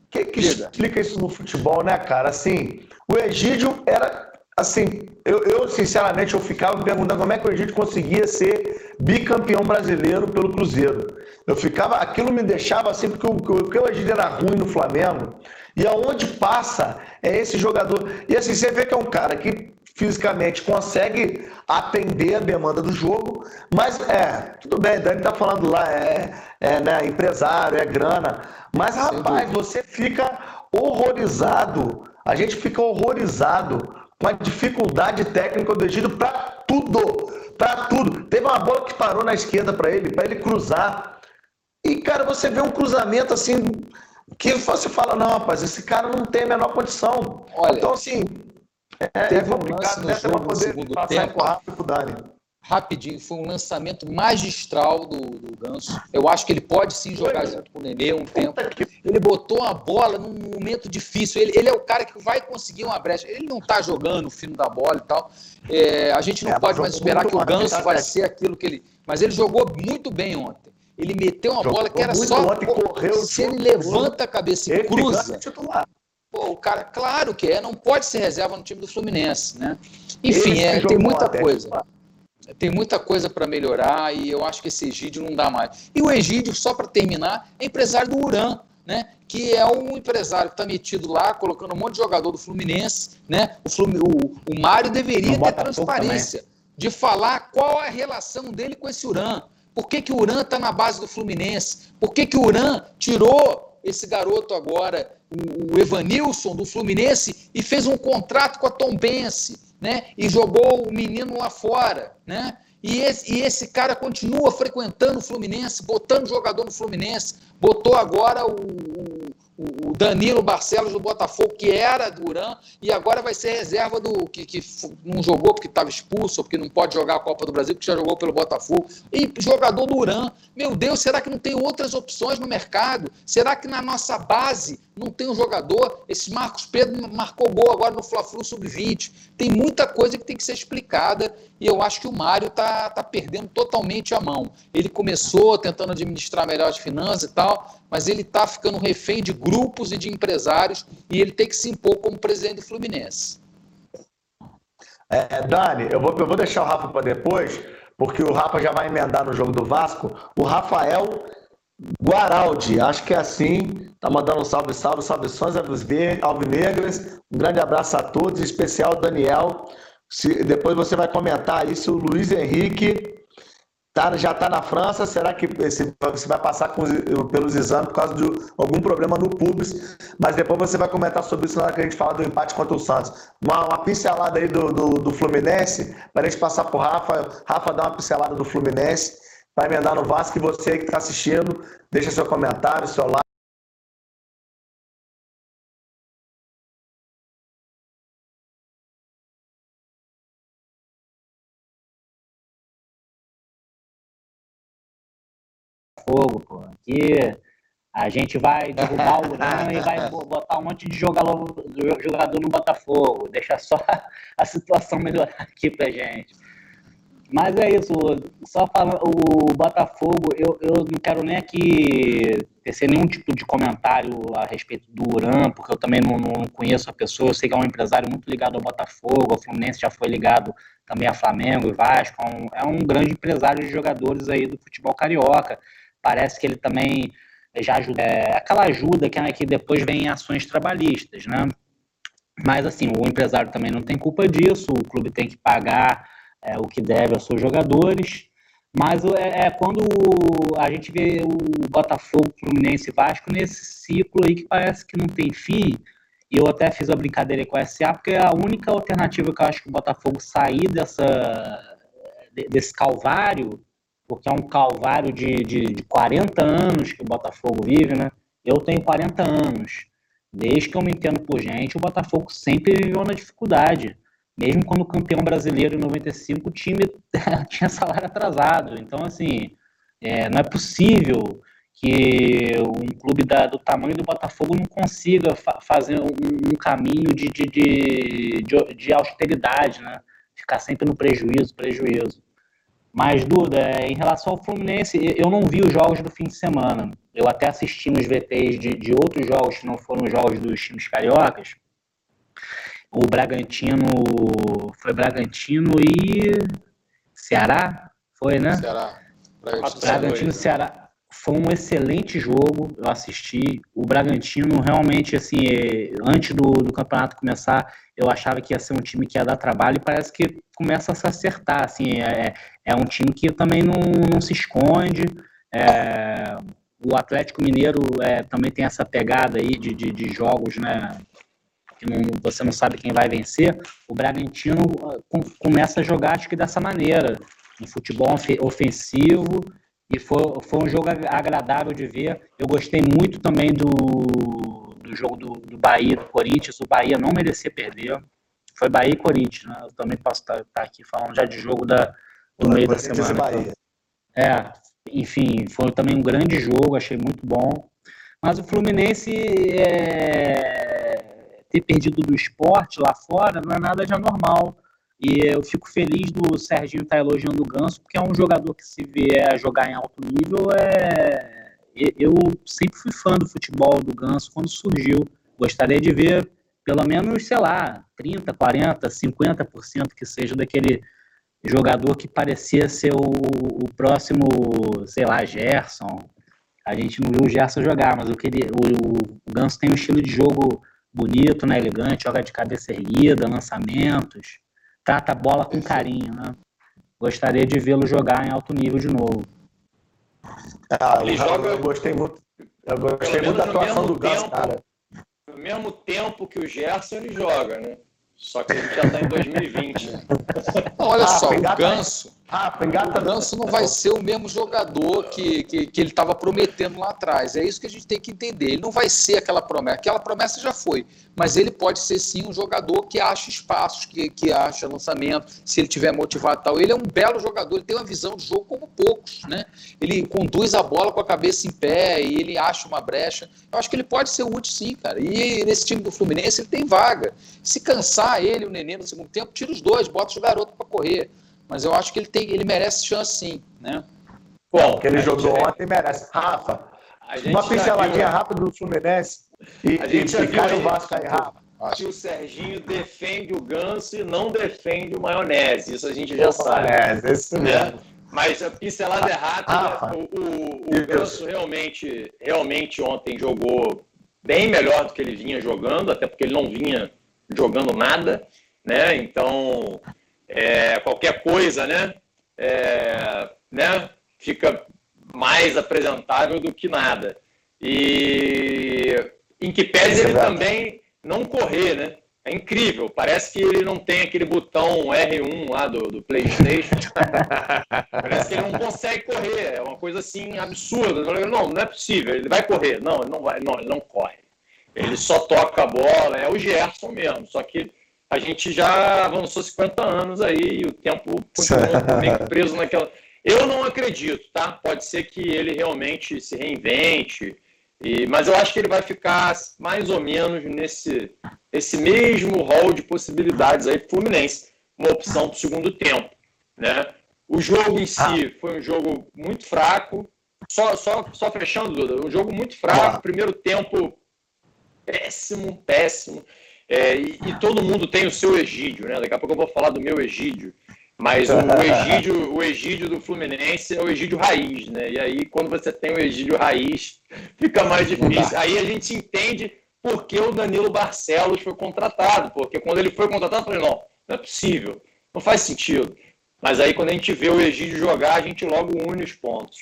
Quem que explica isso no futebol, né, cara? Assim, o Egídio era assim, eu, eu, sinceramente eu ficava me perguntando como é que a gente conseguia ser bicampeão brasileiro pelo Cruzeiro. Eu ficava, aquilo me deixava assim, porque o, que eu Egídio era ruim no Flamengo, e aonde passa é esse jogador. E assim, você vê que é um cara que fisicamente consegue atender a demanda do jogo, mas é, tudo bem, Dani tá falando lá, é, é né, empresário, é grana, mas rapaz, você fica horrorizado, a gente fica horrorizado uma dificuldade técnica do Egídio para tudo, para tudo. Teve uma bola que parou na esquerda para ele, para ele cruzar. E, cara, você vê um cruzamento assim, que você fala, não, rapaz, esse cara não tem a menor condição. Olha, então, assim, é, é complicado, um né? Você poder passar tempo, rapidinho, foi um lançamento magistral do, do Ganso. Eu acho que ele pode sim jogar junto com o Nenê um tempo. Ele botou a bola num momento difícil. Ele, ele é o cara que vai conseguir uma brecha. Ele não está jogando o fino da bola e tal. É, a gente não é, pode mais esperar que o Ganso vai ser aquilo que ele. Mas ele jogou muito bem ontem. Ele meteu uma jogou bola que era só. Ontem, correu, se ele levanta a cabeça e cruza. Pô, o cara, claro que é, não pode ser reserva no time do Fluminense, né? Enfim, é, tem muita coisa tem muita coisa para melhorar e eu acho que esse Egídio não dá mais. E o Egídio, só para terminar, é empresário do Uran, né? que é um empresário que está metido lá, colocando um monte de jogador do Fluminense. Né? O, Flum, o, o Mário deveria ter transparência de falar qual a relação dele com esse Uran. Por que, que o Uran está na base do Fluminense? Por que, que o Uran tirou esse garoto agora, o, o Evanilson, do Fluminense, e fez um contrato com a Tombense? né? E jogou o menino lá fora, né? E esse, e esse cara continua frequentando o Fluminense, botando jogador no Fluminense, botou agora o, o, Danilo Barcelos do Botafogo, que era Urã, e agora vai ser reserva do que, que não jogou porque estava expulso, porque não pode jogar a Copa do Brasil, que já jogou pelo Botafogo, e jogador do Urã. Meu Deus, será que não tem outras opções no mercado? Será que na nossa base não tem um jogador. Esse Marcos Pedro marcou gol agora no Fla-Flu Sub-20. Tem muita coisa que tem que ser explicada e eu acho que o Mário tá, tá perdendo totalmente a mão. Ele começou tentando administrar melhor as finanças e tal, mas ele tá ficando refém de grupos e de empresários e ele tem que se impor como presidente do Fluminense. É, Dani, eu vou, eu vou deixar o Rafa para depois, porque o Rafa já vai emendar no jogo do Vasco. O Rafael Guaraldi, acho que é assim. Tá mandando um salve, salve, salve, sons alvinegras. Um grande abraço a todos, em especial Daniel. Se, depois você vai comentar aí se o Luiz Henrique tá, já está na França. Será que você vai passar com, pelos exames por causa de algum problema no pubis? Mas depois você vai comentar sobre isso na hora que a gente fala do empate contra o Santos. Uma, uma pincelada aí do, do, do Fluminense, para a gente passar por Rafa. Rafa dá uma pincelada do Fluminense vai emendar no Vasco. E você que está assistindo, deixa seu comentário, seu like. Fogo, pô. Aqui a gente vai derrubar o Urano e vai botar um monte de jogador, jogador no Botafogo. Deixa só a situação melhorar aqui pra gente. Mas é isso, só falando, o Botafogo, eu, eu não quero nem aqui tecer nenhum tipo de comentário a respeito do Uran, porque eu também não, não, conheço a pessoa, eu sei que é um empresário muito ligado ao Botafogo, o Fluminense já foi ligado também a Flamengo e Vasco, é um, é um grande empresário de jogadores aí do futebol carioca, parece que ele também já ajuda, é, aquela ajuda que, né, que depois vem em ações trabalhistas, né? Mas assim, o empresário também não tem culpa disso, o clube tem que pagar é, o que deve aos seus jogadores. Mas é, é, quando a gente vê o Botafogo, Fluminense e Vasco nesse ciclo aí que parece que não tem fim. E eu até fiz a brincadeira com a SA, porque é a única alternativa que eu acho que o Botafogo sair dessa, desse calvário, porque é um calvário de, de, de 40 anos que o Botafogo vive, né? Eu tenho 40 anos. Desde que eu me entendo por gente, o Botafogo sempre viveu na dificuldade mesmo quando campeão brasileiro em 95, o time tinha salário atrasado. Então, assim, é, não é possível que um clube da, do tamanho do Botafogo não consiga fa fazer um, um caminho de, de, de, de, austeridade, né? Ficar sempre no prejuízo, prejuízo. Mas, Duda, em relação ao Fluminense, eu não vi os jogos do fim de semana. Eu até assisti nos VTs de, de outros jogos que não foram jogos dos times cariocas o Bragantino foi Bragantino e Ceará, foi, né? Ceará. Bragantino, Bragantino Ceará foi um excelente jogo, eu assisti. O Bragantino realmente, assim, antes do, do campeonato começar, eu achava que ia ser um time que ia dar trabalho e parece que começa a se acertar. Assim, é, é um time que também não, não se esconde. É, o Atlético Mineiro é, também tem essa pegada aí de, de, de jogos, né? que não, você não sabe quem vai vencer, o Bragantino ah, começa a jogar, acho que dessa maneira, um futebol ofensivo, e foi, foi um jogo agradável de ver. Eu gostei muito também do, do jogo do, do Bahia, do Corinthians. O Bahia não merecia perder. Foi Bahia e Corinthians, né? Eu também posso estar, estar aqui falando já de jogo da, do meio da semana. Bahia. É, enfim, foi também um grande jogo, achei muito bom. Mas o Fluminense é, ter perdido do esporte lá fora não é nada de anormal. E eu fico feliz do Serginho estar tá elogiando o Ganso, porque é um jogador que se vier a jogar em alto nível é. Eu sempre fui fã do futebol do Ganso quando surgiu. Gostaria de ver pelo menos, sei lá, 30, 40, 50% que seja daquele jogador que parecia ser o, o, próximo, sei lá, Gerson. A gente não viu o Gerson jogar, mas eu queria, o, o Ganso tem um estilo de jogo bonito, né, elegante, joga de cabeça erguida, lançamentos, trata a bola com carinho, né? Gostaria de vê-lo jogar em alto nível de novo. Ah, ele joga, eu gostei muito, eu gostei muito da atuação do Ganso, cara. No mesmo tempo que o Gerson ele joga, né? Só que a gente já está em 2020. Olha ah, só, o Ganso, Rafa, engata. O Ganso não vai ser o mesmo jogador que, que, que ele estava prometendo lá atrás. É isso que a gente tem que entender. Ele não vai ser aquela promessa. Aquela promessa já foi. Mas ele pode ser sim um jogador que acha espaços, que, que acha lançamento, se ele tiver motivado e tal. Ele é um belo jogador, ele tem uma visão de jogo como poucos, né? Ele conduz a bola com a cabeça em pé e ele acha uma brecha. Eu acho que ele pode ser útil sim, cara. E nesse time do Fluminense ele tem vaga. Se cansar ele, o Nenê no segundo tempo, tira os dois, bota os garotos para correr mas eu acho que ele tem, ele merece chance sim, né? Bom, que ele jogou gente... ontem merece. Rafa, uma pinceladinha rápida do Fluminense e, a gente e, e cai o Vasco aí, Rafa. Que o Serginho defende o Ganso e não defende o Maionese. Isso a gente já sabe. Maionese, isso né? mesmo. Mas a pincelada é rápida. O, o, o Ganso realmente, realmente ontem jogou bem melhor do que ele vinha jogando, até porque ele não vinha jogando nada, né? Então, é, qualquer coisa, né? É, né? Fica mais apresentável do que nada. E em que pese ele também não correr, né? É incrível, parece que ele não tem aquele botão R1 lá do, do PlayStation. parece que ele não consegue correr, é uma coisa assim absurda. Não, não é possível, ele vai correr. Não, ele não vai, não, ele não corre. Ele só toca a bola, é o Gerson mesmo, só que a gente já avançou 50 anos aí e o tempo continua meio preso naquela. Eu não acredito, tá? Pode ser que ele realmente se reinvente, e... mas eu acho que ele vai ficar mais ou menos nesse esse mesmo rol de possibilidades aí Fluminense, uma opção para o segundo tempo, né? O jogo em si ah. foi um jogo muito fraco, só, só, só fechando, Duda, um jogo muito fraco, primeiro tempo péssimo, péssimo. É, e, e, todo mundo tem o seu Egídio, né? Daqui a pouco eu vou falar do meu Egídio. Mas o, o, Egídio, o Egídio do Fluminense é o Egídio raiz, né? E aí, quando você tem o Egídio raiz, fica mais difícil. Aí a gente entende por que o Danilo Barcelos foi contratado. Porque quando ele foi contratado, eu falei, não, não é possível, não faz sentido. Mas aí, quando a gente vê o Egídio jogar, a gente logo une os pontos.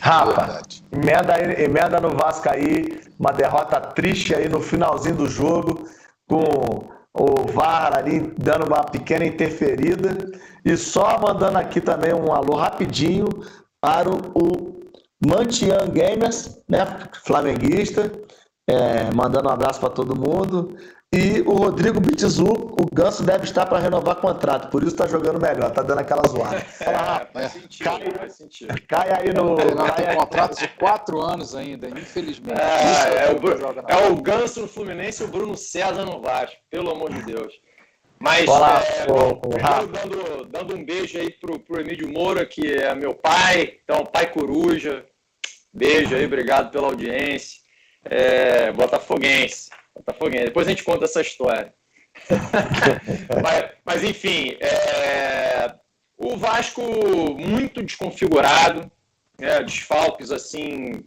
Rafa, emenda, emenda no Vasco aí, uma derrota triste aí no finalzinho do jogo, com o VAR ali dando uma pequena interferida. E só mandando aqui também um alô rapidinho para o Mantian Gamers, né, flamenguista, é, mandando um abraço para todo mundo. E o Rodrigo Bitizu, o Ganso deve estar para renovar contrato, por isso está jogando melhor, está dando aquela zoada. Fala, é, faz sentido, cai, faz sentido. Cai aí no. Tem contrato de quatro anos ainda, infelizmente. É, é, o, é o Ganso no Fluminense e o Bruno César no Vasco, pelo amor de Deus. Mas Olá, é, bom, dando, dando um beijo aí pro, pro Emílio Moura, que é meu pai, então pai coruja. Beijo aí, obrigado pela audiência. É, Botafoguense. Botafoguense. Depois a gente conta essa história. mas, mas, enfim, é... o Vasco muito desconfigurado, né? desfalques assim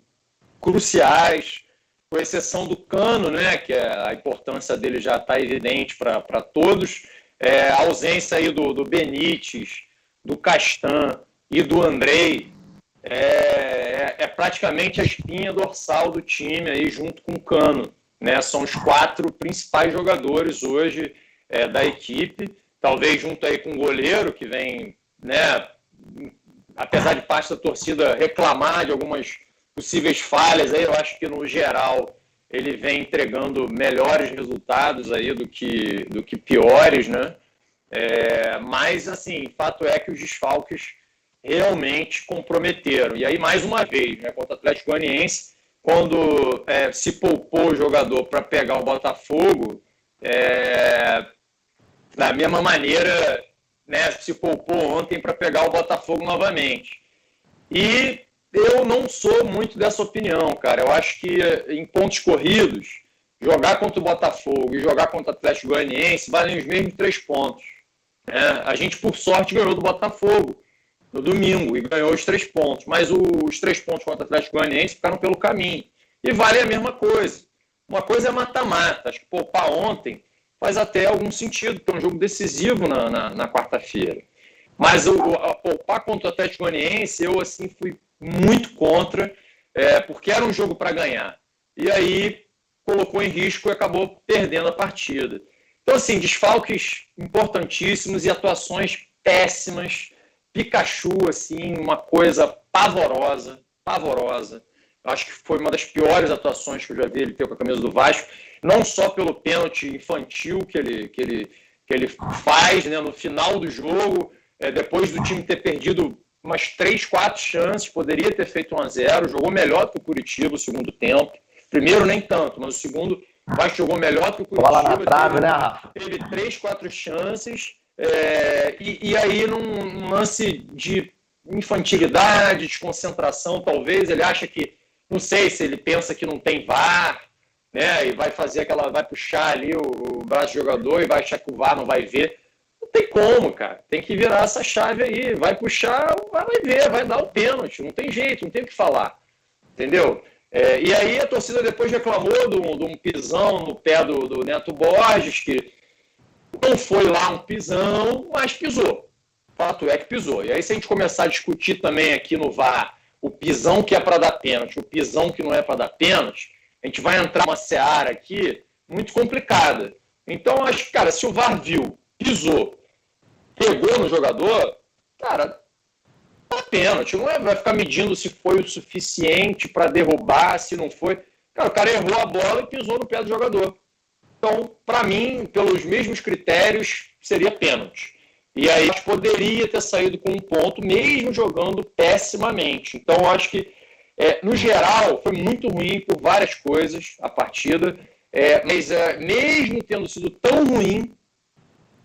cruciais, com exceção do Cano, né? que é, a importância dele já está evidente para todos. É, a ausência aí do, do Benítez, do Castan e do Andrei é, é, é praticamente a espinha dorsal do time aí junto com o Cano. Né? São os quatro principais jogadores hoje é, da equipe, talvez junto aí com o goleiro, que vem, né, apesar de parte da torcida reclamar de algumas possíveis falhas, aí eu acho que no geral ele vem entregando melhores resultados aí do que, do que piores, né? É, mas, assim, fato é que os desfalques realmente comprometeram. E aí, mais uma vez, né, contra o Atlético Goianiense, quando é, se poupou o jogador para pegar o Botafogo, é, da mesma maneira né, se poupou ontem para pegar o Botafogo novamente. E eu não sou muito dessa opinião, cara. Eu acho que em pontos corridos, jogar contra o Botafogo e jogar contra o Atlético Goianiense valem os mesmos três pontos. É, a gente, por sorte, ganhou do Botafogo no domingo e ganhou os três pontos. Mas os três pontos contra o Atlético Goianiense ficaram pelo caminho. E vale a mesma coisa. Uma coisa é mata-mata. Acho que poupar ontem faz até algum sentido, porque é um jogo decisivo na, na, na quarta-feira. Mas o, o, poupar contra o Atlético Goianiense, eu assim fui muito contra, é, porque era um jogo para ganhar. E aí colocou em risco e acabou perdendo a partida. Então, assim, desfalques importantíssimos e atuações péssimas. Pikachu, assim, uma coisa pavorosa, pavorosa. Acho que foi uma das piores atuações que eu já vi ele ter com a camisa do Vasco, não só pelo pênalti infantil que ele, que ele, que ele faz né, no final do jogo, é, depois do time ter perdido umas três, quatro chances, poderia ter feito 1 a 0 jogou melhor que o Curitiba o segundo tempo. Primeiro nem tanto, mas o segundo o Vasco jogou melhor que o Curitiba. Bola na trave, né, Rafa? Teve três, quatro chances, é, e, e, aí num lance de infantilidade, desconcentração, talvez, ele acha que, não sei se ele pensa que não tem VAR, né, e vai fazer aquela, vai puxar ali o, o braço do jogador e vai achar que o VAR não vai ver tem como, cara. Tem que virar essa chave aí. Vai puxar, vai ver, vai dar o pênalti. Não tem jeito, não tem o que falar. Entendeu? É, e aí a torcida depois reclamou de um, de um pisão no pé do, do, Neto Borges, que não foi lá um pisão, mas pisou. Fato é que pisou. E aí, se a gente começar a discutir também aqui no VAR o pisão que é para dar pênalti, o pisão que não é para dar pênalti, a gente vai entrar numa seara aqui muito complicada. Então, acho que, cara, se o VAR viu, pisou, pegou no jogador, cara, tá pênalti. Não é, vai ficar medindo se foi o suficiente para derrubar, se não foi. Cara, o cara errou a bola e pisou no pé do jogador. Então, para mim, pelos mesmos critérios, seria pênalti. E aí poderia ter saído com um ponto, mesmo jogando pessimamente. Então, acho que, é, no geral, foi muito ruim por várias coisas a partida. É, mas é, mesmo tendo sido tão ruim,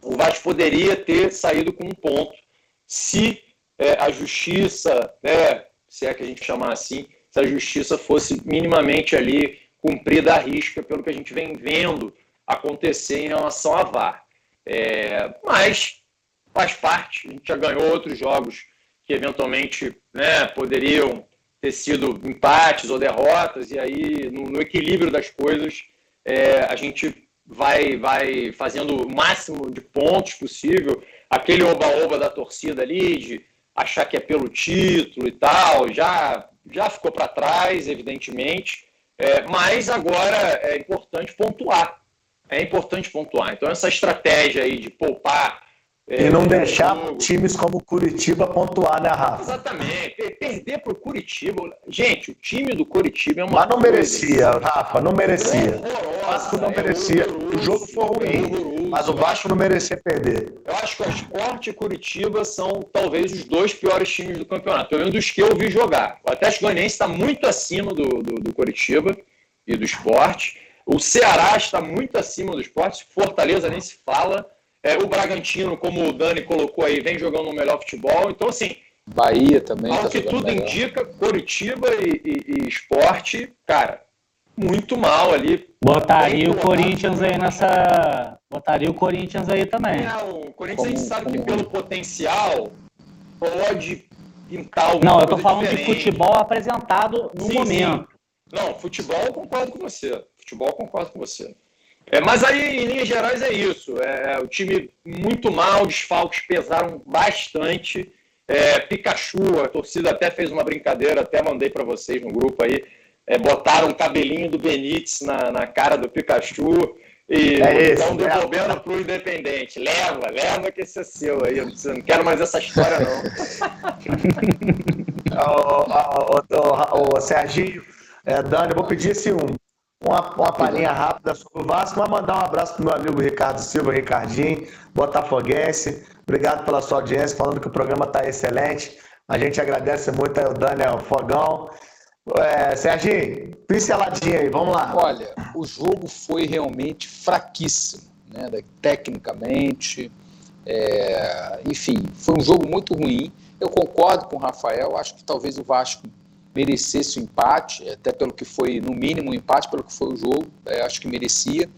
o Vasco poderia ter saído com um ponto se é, a justiça, né, se é que a gente chamar assim, se a justiça fosse minimamente ali cumprida a risca pelo que a gente vem vendo acontecer em relação à VAR. É, mas faz parte, a gente já ganhou outros jogos que eventualmente né, poderiam ter sido empates ou derrotas, e aí no, no equilíbrio das coisas é, a gente vai, vai fazendo o máximo de pontos possível. Aquele oba-oba da torcida ali, de achar que é pelo título e tal, já, já ficou para trás, evidentemente. É, mas agora é importante pontuar. É importante pontuar. Então, essa estratégia aí de poupar é, e não deixar times como Curitiba pontuar, né, Rafa? Exatamente. Perder para o Curitiba. Gente, o time do Curitiba é uma. Mas não merecia, Rafa, não merecia. É o Vasco não é merecia. o jogo foi ruim, é mas o Vasco não merecia perder. Eu acho que o Sport e Curitiba são talvez os dois piores times do campeonato, pelo menos dos que eu vi jogar. O Atlético Goianiense está muito acima do, do, do Curitiba e do Sport. O Ceará está muito acima do Sport. Fortaleza nem se fala. É, o Bragantino, como o Dani colocou aí, vem jogando um melhor futebol. Então, assim. Bahia também. Ao tá que tudo melhor. indica, Curitiba e, e, e esporte, cara, muito mal ali. Botaria o Corinthians aí nessa. Botaria o Corinthians aí também. Não, o Corinthians como, a gente sabe como... que pelo potencial pode pintar o. Não, eu tô falando diferente. de futebol apresentado no sim, momento. Sim. Não, futebol eu concordo com você. Futebol concordo com você. É, mas aí, em linhas gerais, é isso. É, o time muito mal, desfalques pesaram bastante. É, Pikachu, a torcida até fez uma brincadeira, até mandei para vocês no grupo aí. É, botaram o cabelinho do Benítez na, na cara do Pikachu e é estão devolvendo para o Independente. Leva, leva que esse é seu aí. Eu não quero mais essa história, não. o, o, o, Serginho, é, Dani, eu vou pedir esse um uma, uma palhinha rápida sobre o Vasco, mas mandar um abraço pro meu amigo Ricardo Silva, Ricardinho, Botafoguense. Obrigado pela sua audiência, falando que o programa está excelente. A gente agradece muito ao Daniel Fogão. É, Serginho, pinceladinha aí, vamos lá. Olha, o jogo foi realmente fraquíssimo, né? Tecnicamente, é... enfim, foi um jogo muito ruim. Eu concordo com o Rafael, acho que talvez o Vasco merecesse o empate, até pelo que foi, no mínimo, o empate, pelo que foi o jogo, é, acho que merecia.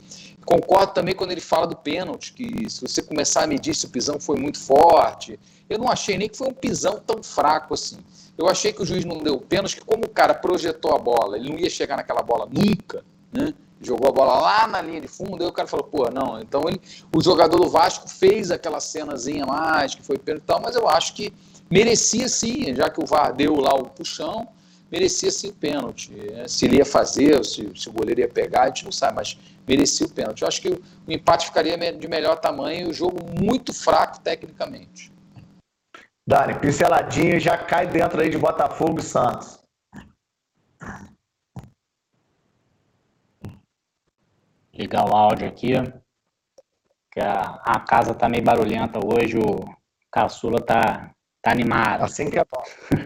Concordo também quando ele fala do pênalti, que se você começar a medir se o pisão foi muito forte, eu não achei nem que foi um pisão tão fraco assim. Eu achei que o juiz não deu pênalti, que como o cara projetou a bola, ele não ia chegar naquela bola nunca, né? Jogou a bola lá na linha de fundo, aí o cara falou, pô, não. Então ele, o jogador do Vasco fez aquela cenazinha mais, que foi pênalti e tal, mas eu acho que merecia sim, já que o VAR deu lá o puxão, merecia sim o pênalti. Né? Se ele ia fazer, se, se, o goleiro ia pegar, a gente não sabe, mas merecia o pênalti. Eu acho que o, o empate ficaria de melhor tamanho e o jogo muito fraco tecnicamente. Dani, pinceladinha já cai dentro aí de Botafogo e Santos. Ligar o áudio aqui. Que a, a casa tá meio barulhenta hoje, o caçula tá, tá animado. Assim que é bom.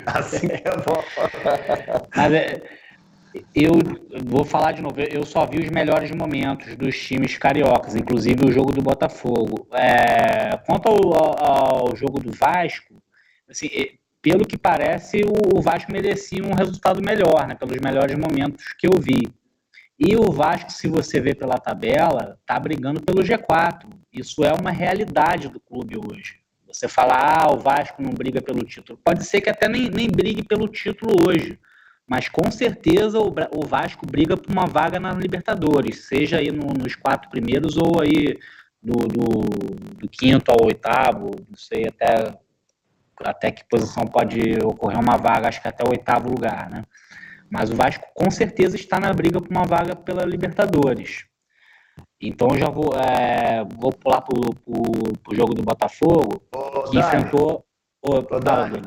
Assim que é bom. Mas é, eu vou falar de novo, eu só vi os melhores momentos dos times cariocas, inclusive o jogo do Botafogo. É, quanto ao, ao, jogo do Vasco, assim, pelo que parece, o, o, Vasco merecia um resultado melhor, né, pelos melhores momentos que eu vi. E o Vasco, se você vê pela tabela, está brigando pelo G4. Isso é uma realidade do clube hoje. Você fala, ah, o Vasco não briga pelo título. Pode ser que até nem, nem brigue pelo título hoje mas com certeza o, o Vasco briga por uma vaga na Libertadores, seja aí no, nos quatro primeiros ou aí do, do, do, quinto ao oitavo, não sei até, até que posição pode ocorrer uma vaga, acho que até o oitavo lugar, né? Mas o Vasco com certeza está na briga por uma vaga pela Libertadores. Então eu já vou, é, vou pular para o jogo do Botafogo, Ô, que Dani. enfrentou. Ô, Ô, Dani,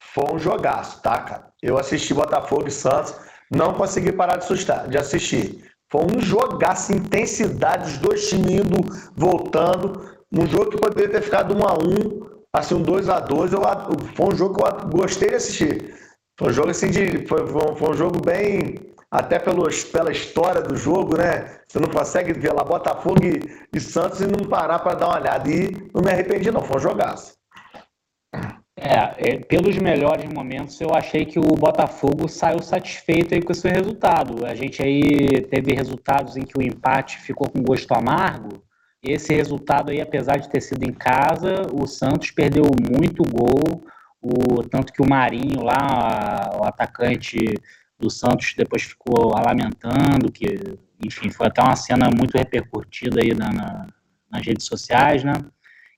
foi um jogaço, tá, cara? Eu assisti Botafogo e Santos, não consegui parar de, assustar, de assistir. Foi um jogaço, intensidade, os dois times indo, voltando. Um jogo que poderia ter ficado 1 a 1 assim, um 2 a 2 eu, Foi um jogo que eu gostei de assistir. Foi um jogo assim de. Foi, foi um jogo bem. Até pelos, pela história do jogo, né? Você não consegue ver lá Botafogo e, e Santos e não parar para dar uma olhada. E não me arrependi, não. Foi um jogaço. É, é, pelos melhores momentos, eu achei que o Botafogo saiu satisfeito aí com esse resultado. A gente aí teve resultados em que o empate ficou com gosto amargo. Esse resultado aí, apesar de ter sido em casa, o Santos perdeu muito gol. O, tanto que o Marinho lá, o atacante do Santos, depois ficou lamentando, que, enfim, foi até uma cena muito repercutida aí na, na, nas redes sociais, né?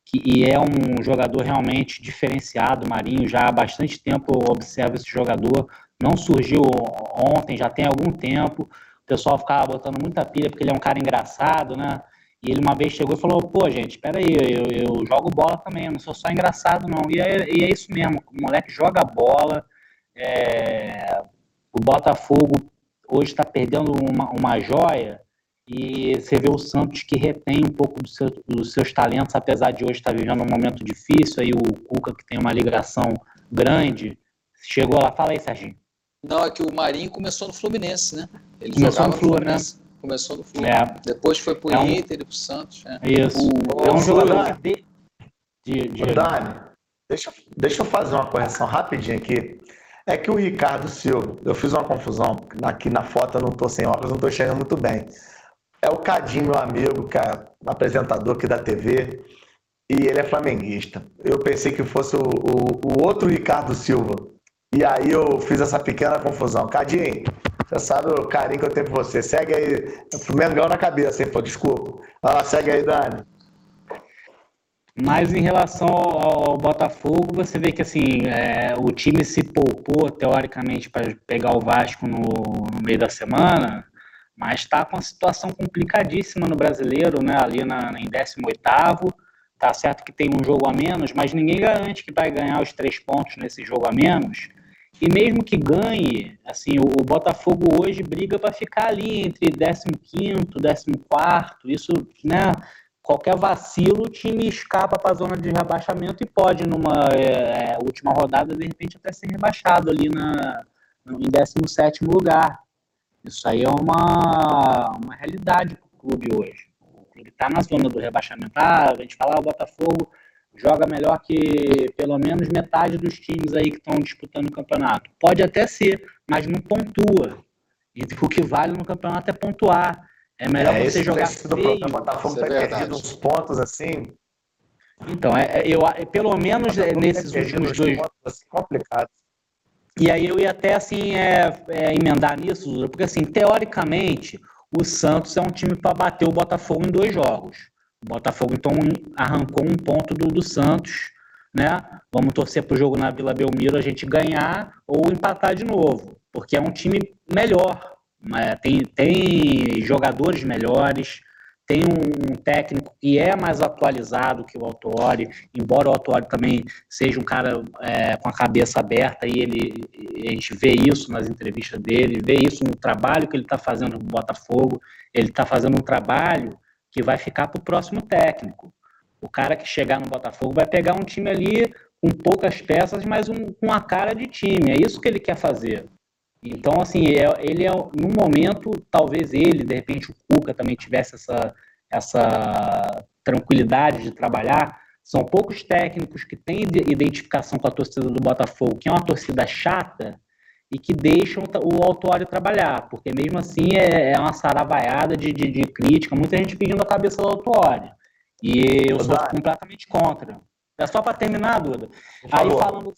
que, e é um jogador realmente diferenciado. Marinho já há bastante tempo eu observo esse jogador. Não surgiu ontem, já tem algum tempo. O pessoal ficava botando muita pilha porque ele é um cara engraçado, né? E ele uma vez chegou e falou: pô, gente, espera aí, eu, eu, jogo bola também, não sou só engraçado, não. E é, e é isso mesmo, o moleque joga bola. É... O Botafogo hoje está perdendo uma, uma joia e você vê o Santos que retém um pouco do seu, dos seus talentos, apesar de hoje estar vivendo um momento difícil. Aí o Cuca, que tem uma ligação grande, chegou lá. Fala aí, Serginho. Não, é que o Marinho começou no Fluminense, né? Ele começou no, no Fluminense. Né? Começou no Fluminense. É. Depois foi pro é um... Inter e pro Santos. É. Isso. O... É um jogador de... de, de... Dani, deixa, deixa eu fazer uma correção rapidinho aqui. É que o Ricardo Silva, eu fiz uma confusão. Aqui na foto eu não estou sem óculos, não estou enxergando muito bem. É o Cadinho, meu amigo, que é apresentador aqui da TV, e ele é flamenguista. Eu pensei que fosse o, o, o outro Ricardo Silva. E aí eu fiz essa pequena confusão. Cadinho, você sabe o carinho que eu tenho por você. Segue aí. Mengão na cabeça, hein? Pô, desculpa. Ah, segue aí, Dani. Mas em relação ao, Botafogo, você vê que assim é, o time se poupou teoricamente para pegar o Vasco no, no meio da semana mas está com uma situação complicadíssima no brasileiro, né? Ali na, em 18 tá certo que tem um jogo a menos, mas ninguém garante que vai ganhar os três pontos nesse jogo a menos. E mesmo que ganhe, assim, o, Botafogo hoje briga para ficar ali entre 15 14 isso, né? Qualquer vacilo, o time escapa para a zona de rebaixamento e pode, numa é, é última rodada, de repente até ser rebaixado ali na, em 17 lugar. Isso aí é uma, uma realidade para o clube hoje. O clube está na zona do rebaixamento. Ah, a gente fala, ah, o Botafogo joga melhor que pelo menos metade dos times aí que estão disputando o campeonato. Pode até ser, mas não pontua. E o que vale no campeonato é pontuar. É melhor é, você jogar feio. O Botafogo está é perdido uns pontos assim. Então, é, é eu, pelo menos nesses últimos dois. Pontos, assim, complicados. E aí eu ia até assim é, é, emendar nisso, porque assim, teoricamente, o Santos é um time para bater o Botafogo em dois jogos. O Botafogo então arrancou um ponto do, do Santos, né? Vamos torcer para o jogo na Vila Belmiro a gente ganhar ou empatar de novo, porque é um time melhor? Tem, tem jogadores melhores, tem um técnico que é mais atualizado que o Autori, embora o Autori também seja um cara é, com a cabeça aberta, e ele, a gente vê isso nas entrevistas dele, vê isso no trabalho que ele está fazendo no Botafogo, ele está fazendo um trabalho que vai ficar para o próximo técnico. O cara que chegar no Botafogo vai pegar um time ali com poucas peças, mas um, com a cara de time, é isso que ele quer fazer. Então, assim, é, ele é, no momento, talvez ele, de repente o Cuca também tivesse essa, essa tranquilidade de trabalhar. São poucos técnicos que têm identificação com a torcida do Botafogo, que é uma torcida chata e que deixam o autório trabalhar, porque mesmo assim é, é uma saravaiada de, de, de, crítica, muita gente pedindo a cabeça do autório. E eu sou completamente contra. É só para terminar, Duda. Aí falando,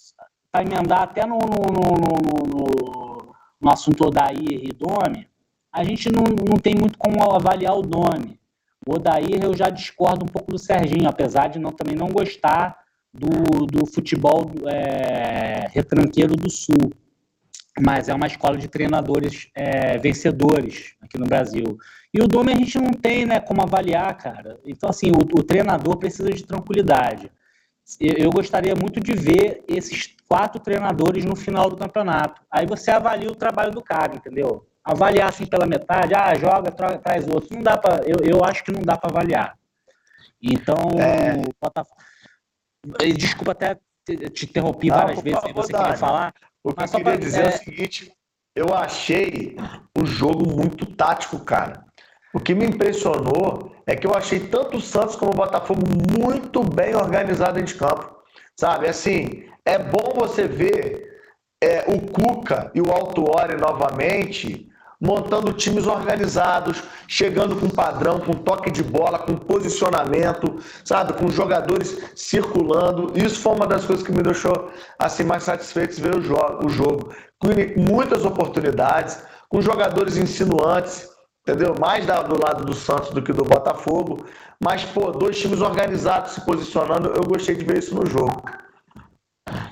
para emendar até no, no, no, no no assunto Odair e Domi, a gente não, não tem muito como avaliar o Domi. O Odair eu já discordo um pouco do Serginho, apesar de não, também não gostar do, do futebol é, retranqueiro do Sul. Mas é uma escola de treinadores é, vencedores aqui no Brasil. E o Domi a gente não tem né, como avaliar, cara. Então, assim, o, o treinador precisa de tranquilidade. Eu gostaria muito de ver esses quatro treinadores no final do campeonato. Aí você avalia o trabalho do cara, entendeu? Avaliar assim pela metade, ah, joga, tra traz outro. Não dá para, eu, eu acho que não dá para avaliar. Então, é... desculpa até te interrompi não, várias vezes, favor, você queria falar. O que eu queria pra... dizer é... é o seguinte, eu achei o jogo muito tático, cara. O que me impressionou é que eu achei tanto o Santos como o Botafogo muito bem organizado de campo. Sabe, assim, é bom você ver é, o Cuca e o Altuori novamente montando times organizados, chegando com padrão, com toque de bola, com posicionamento, sabe, com jogadores circulando. Isso foi uma das coisas que me deixou assim mais satisfeito ver o jogo, o jogo. Com muitas oportunidades, com jogadores insinuantes, entendeu? Mais do lado do Santos do que do Botafogo, mas pô, dois times organizados se posicionando, eu gostei de ver isso no jogo.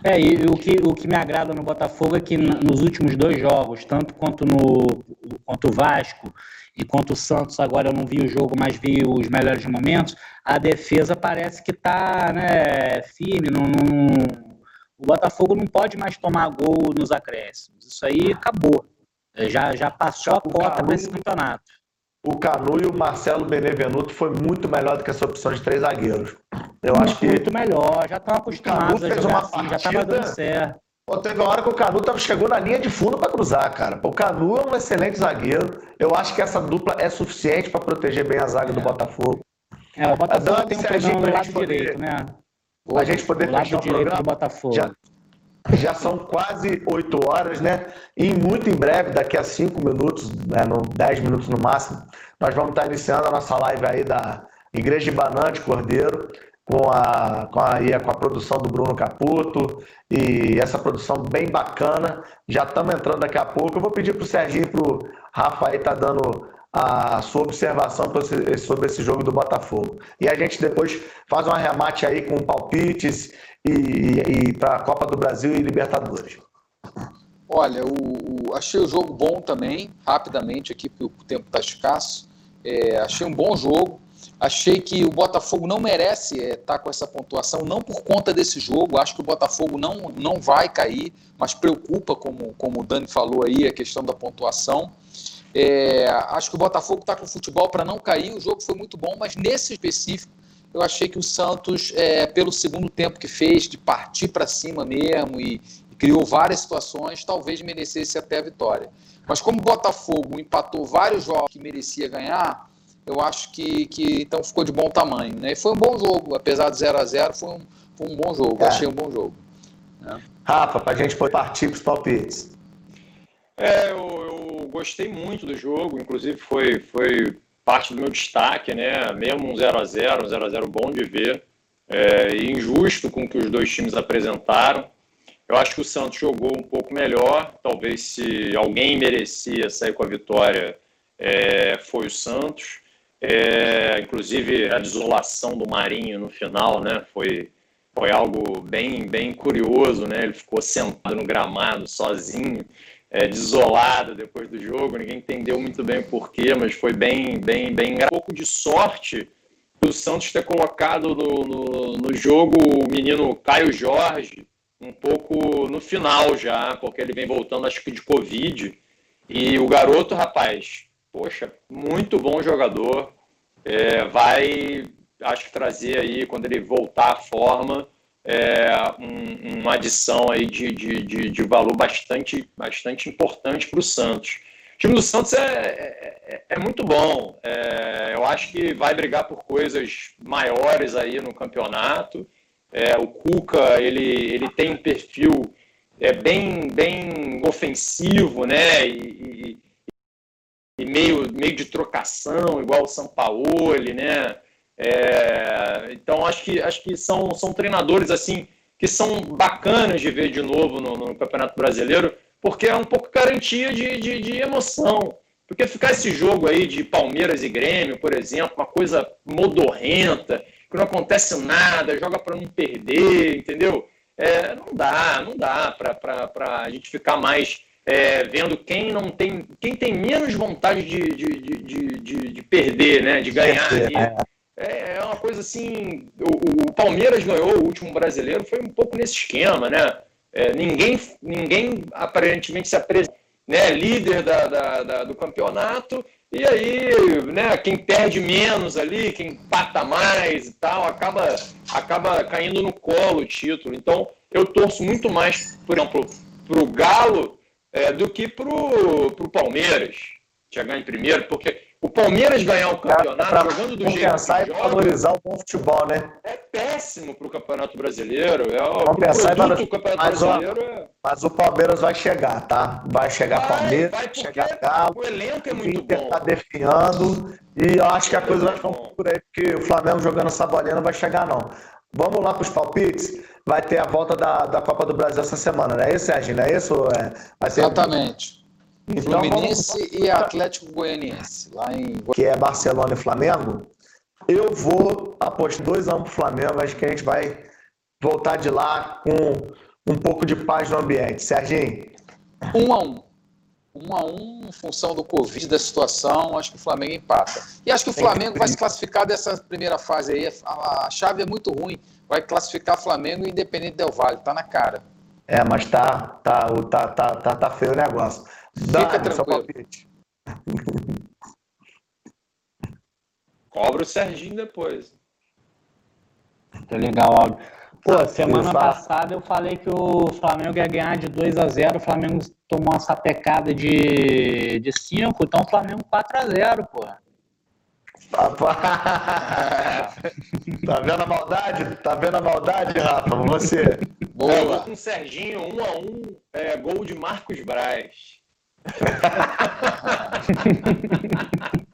É, e o que, o que me agrada no Botafogo é que nos últimos dois jogos, tanto quanto no quanto o Vasco e quanto o Santos, agora eu não vi o jogo, mas vi os melhores momentos, a defesa parece que está né, firme. Não, não, o Botafogo não pode mais tomar gol nos acréscimos. Isso aí acabou. Já, já passou a cota para esse campeonato o Canu e o Marcelo Benevenuto foi muito melhor do que essa opção de três zagueiros. Eu acho que. Muito melhor, já estão acostumados a jogar assim, partida, já estava dando certo. Pô, teve uma hora que o Canu tava, chegou na linha de fundo para cruzar, cara. O Canu é um excelente zagueiro. Eu acho que essa dupla é suficiente para proteger bem a zaga é. do Botafogo. É, o Botafogo tem um problema no lado direito, né? a gente poder fechar o programa. Do Botafogo. Já, já são quase oito horas, né? E muito em breve, daqui a cinco minutos, né, no, dez minutos no máximo, nós vamos estar iniciando a nossa live aí da Igreja de Banante Cordeiro, com a, com, a, com a produção do Bruno Caputo e essa produção bem bacana. Já estamos entrando daqui a pouco. Eu vou pedir para o Serginho e para o Rafa aí tá dando a sua observação sobre esse jogo do Botafogo. E a gente depois faz um arremate aí com palpites e, e para a Copa do Brasil e Libertadores? Olha, o, o, achei o jogo bom também, rapidamente aqui, porque o tempo está escasso. É, achei um bom jogo. Achei que o Botafogo não merece estar é, tá com essa pontuação, não por conta desse jogo. Acho que o Botafogo não, não vai cair, mas preocupa, como, como o Dani falou aí, a questão da pontuação. É, acho que o Botafogo está com o futebol para não cair. O jogo foi muito bom, mas nesse específico eu achei que o Santos, é, pelo segundo tempo que fez, de partir para cima mesmo e, e, criou várias situações, talvez merecesse até a vitória. Mas como o Botafogo empatou vários jogos que merecia ganhar, eu acho que, que então ficou de bom tamanho. Né? E foi um bom jogo, apesar de 0 a 0 foi um, foi um bom jogo, é. achei um bom jogo. Né? Rafa, para a gente poder partir para os palpites. É, eu, eu, gostei muito do jogo, inclusive foi, foi parte do meu destaque, né? Mesmo um 0 a 0 um 0 a 0 bom de ver, é, e injusto com o que os dois times apresentaram. Eu acho que o Santos jogou um pouco melhor. Talvez se alguém merecia sair com a vitória, é, foi o Santos. É, inclusive a desolação do Marinho no final, né? Foi, foi algo bem, bem curioso, né? Ele ficou sentado no gramado sozinho é, desolado depois do jogo, ninguém entendeu muito bem o porquê, mas foi bem, bem, bem. Um pouco de sorte o Santos ter colocado no, no, no jogo o menino Caio Jorge, um pouco no final já, porque ele vem voltando, acho que de Covid. E o garoto, rapaz, poxa, muito bom jogador. É, vai, acho que trazer aí, quando ele voltar à forma, é, um, uma adição aí de, de, de, de, valor bastante, bastante importante para o Santos. O time do Santos é, é, é muito bom. É, eu acho que vai brigar por coisas maiores aí no campeonato. É, o Cuca ele, ele tem um perfil é, bem, bem ofensivo, né? E, e, e, meio, meio de trocação, igual o Sampaoli, né? É, então acho que, acho que são, são treinadores assim que são bacanas de ver de novo no, no Campeonato Brasileiro, porque é um pouco garantia de, de, de emoção. Porque ficar esse jogo aí de Palmeiras e Grêmio, por exemplo, uma coisa modorrenta, que não acontece nada, joga para não perder, entendeu? É, não dá, não dá para a gente ficar mais é, vendo quem não tem, quem tem menos vontade de, de, de, de, de perder, né? De ganhar. É, uma coisa assim. O, o, Palmeiras ganhou o último brasileiro, foi um pouco nesse esquema, né? É, ninguém, ninguém aparentemente se apresenta, né? Líder da, da, da do campeonato e aí, né, quem perde menos ali, quem empata mais e tal, acaba, acaba caindo no colo o título. Então, eu torço muito mais, por exemplo, para o Galo é, do que para o Palmeiras chegar em primeiro, porque o Palmeiras ganhar o campeonato pra, jogando do jeito que joga, e valorizar o bom futebol, né? É péssimo para o Campeonato Brasileiro. É, Vamos pensar produto, o Campeonato mas, Brasileiro ó, é... mas o Palmeiras vai chegar, tá? Vai chegar vai, Palmeiras, vai chegar Galo. O elenco é muito Inter bom. tá defiando e eu acho que a coisa vai ficar um pouco por aí, porque o Flamengo jogando essa bolinha não vai chegar, não. Vamos lá para os palpites? Vai ter a volta da, da Copa do Brasil essa semana, não é isso, Sérgio? Não é isso? É, vai ser... Exatamente. Então, Fluminense vamos... e Atlético Goianiense, lá em. Que é Barcelona e Flamengo. Eu vou apostar 2 a 1 um para o Flamengo. Acho que a gente vai voltar de lá com um pouco de paz no ambiente. Serginho? 1 um a 1 um. 1 um a 1 um, em função do Covid, da situação, acho que o Flamengo empata. E acho que o Flamengo vai se classificar dessa primeira fase aí. A, chave é muito ruim. Vai classificar Flamengo Independente Del Vale, tá na cara. É, mas tá, tá, tá, tá, tá, tá feio o negócio. Fica tranquilo. Cobra o Serginho depois. Tá legal, áudio. Pô, semana passada eu falei que o Flamengo ia ganhar de 2 a 0 o Flamengo tomou uma sapecada de, de 5, então o Flamengo 4 a 0 pô. tá vendo a maldade? Tá vendo a maldade, Rafa? Você. Boa. com o Serginho, 1 um a 1 um, é, gol de Marcos Braz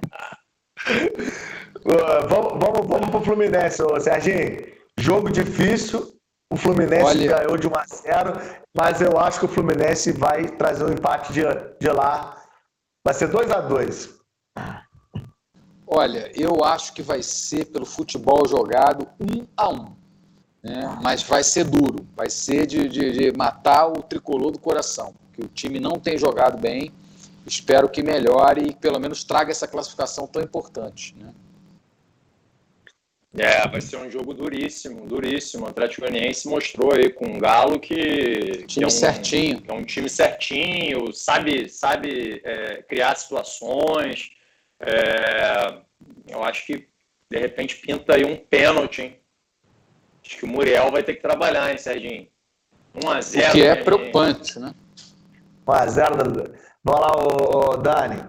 vamos, vamos, vamos pro Fluminense, ô, Serginho. Jogo difícil. O Fluminense Olha... ganhou de 1 a 0, mas eu acho que o Fluminense vai trazer um empate de, de lá. Vai ser 2 a 2 Olha, eu acho que vai ser pelo futebol jogado 1 a 1 né? mas vai ser duro, vai ser de, de, de matar o tricolor do coração que o time não tem jogado bem. Espero que melhore e pelo menos traga essa classificação tão importante. Né? É, vai ser um jogo duríssimo, duríssimo. O Atlético Goianiense mostrou aí com o Galo que, time que é um, certinho, que é um time certinho, sabe, sabe é, criar situações. É, eu acho que de repente pinta aí um pênalti, hein? Acho que o Muriel vai ter que trabalhar, hein, Serginho? 1 a 0 O que é preocupante, né? 1x0. Vamos lá, ô, ô, Dani.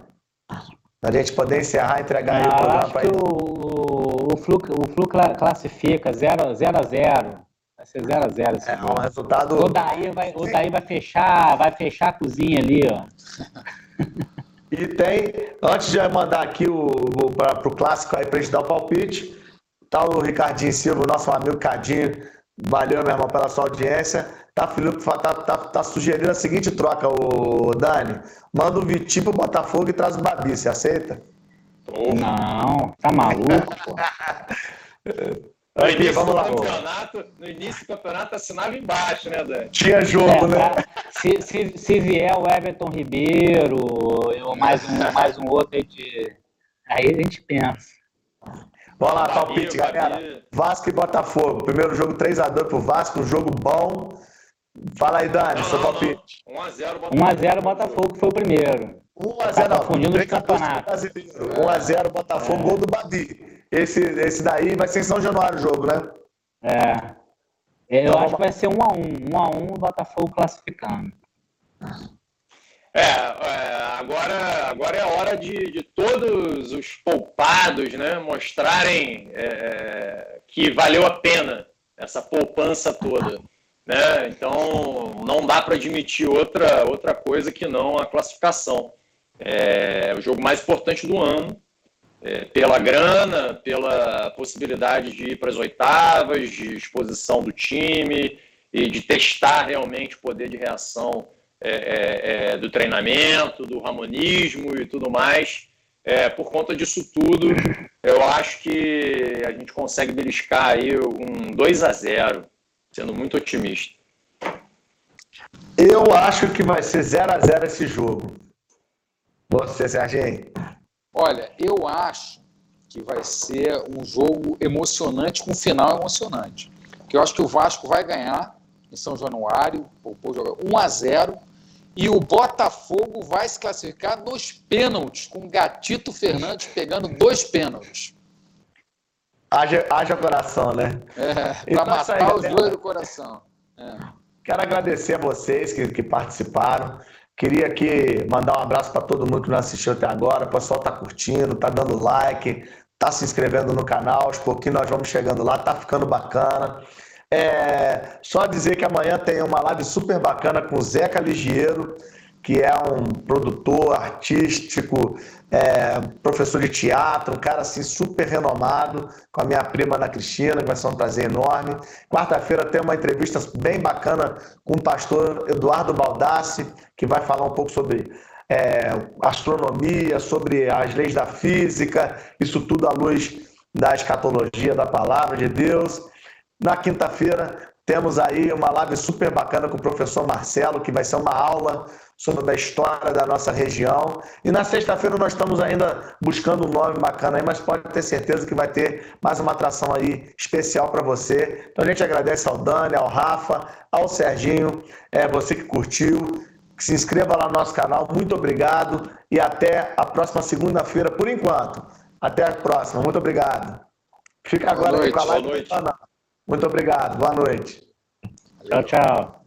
A gente poder encerrar e entregar aí o programa acho que o, o, Flu, o Flu classifica 0 a 0 Vai ser 0 a 0 esse é, jogo. Um resultado... O Daí vai, o Daí vai fechar, vai fechar a cozinha ali, ó. E tem, antes de mandar aqui o, o para o clássico aí para gente dar o palpite, tá o Ricardinho Silva, nosso amigo Cadinho. Valeu, meu irmão, pela sua audiência. Tá, tá, tá, tá sugerindo a seguinte troca, o Dani. Manda o Vitinho pro Botafogo e traz o Babi, você aceita? Não, tá maluco, pô. No início, vamos lá, campeonato, no início do campeonato assinava embaixo, né, Dani? Tinha jogo, é, né? Se, se, se vier o Everton Ribeiro, ou mais um, mais um outro aí de. Aí a gente pensa. Vamos lá, palpite, galera. Vasco e Botafogo. Primeiro jogo 3x2 pro Vasco, um jogo bom. Fala aí, Dani, seu palpite. 1x0 Botafogo. 1x0 Botafogo foi o primeiro. 1x0 tá campeonatos. 1x0 Botafogo, é. gol do Babi. Esse, esse daí vai ser em São Januário o jogo, né? É. Eu então, acho que vai ser 1x1. 1x1 Botafogo classificando. É, é, agora, agora é a hora de, de todos os poupados né, mostrarem é, que valeu a pena essa poupança toda. Né? Então, não dá para admitir outra, outra coisa que não a classificação. É o jogo mais importante do ano, é, pela grana, pela possibilidade de ir para as oitavas, de exposição do time e de testar realmente o poder de reação é, é, é, do treinamento, do ramonismo e tudo mais. É, por conta disso tudo, eu acho que a gente consegue beliscar aí um 2 a 0 sendo muito otimista. Eu acho que vai ser 0 a 0 esse jogo. Você, Serginho? Olha, eu acho que vai ser um jogo emocionante com um final emocionante. Que eu acho que o Vasco vai ganhar em São Januário, 1 a 0 e o Botafogo vai se classificar nos pênaltis, com Gatito Fernandes pegando dois pênaltis. Haja, haja coração, né? É, para então, matar aí, os dois do coração. É. Quero agradecer a vocês que, que participaram. Queria aqui mandar um abraço para todo mundo que não assistiu até agora. O pessoal está curtindo, está dando like, está se inscrevendo no canal. Aos pouquinhos nós vamos chegando lá, está ficando bacana. É, só dizer que amanhã tem uma live super bacana com o Zeca Ligiero, que é um produtor artístico, é, professor de teatro, um cara assim super renomado, com a minha prima Ana Cristina, que vai ser um prazer enorme. Quarta-feira tem uma entrevista bem bacana com o pastor Eduardo Baldassi, que vai falar um pouco sobre é, astronomia, sobre as leis da física, isso tudo à luz da escatologia da palavra de Deus. Na quinta-feira, temos aí uma live super bacana com o professor Marcelo, que vai ser uma aula sobre a história da nossa região. E na sexta-feira nós estamos ainda buscando um nome bacana aí, mas pode ter certeza que vai ter mais uma atração aí especial para você. Então a gente agradece ao Dani, ao Rafa, ao Serginho, é, você que curtiu. Se inscreva lá no nosso canal. Muito obrigado e até a próxima segunda-feira, por enquanto. Até a próxima. Muito obrigado. Fica agora noite, com a live do canal. Muito obrigado. Boa noite. Tchau, tchau.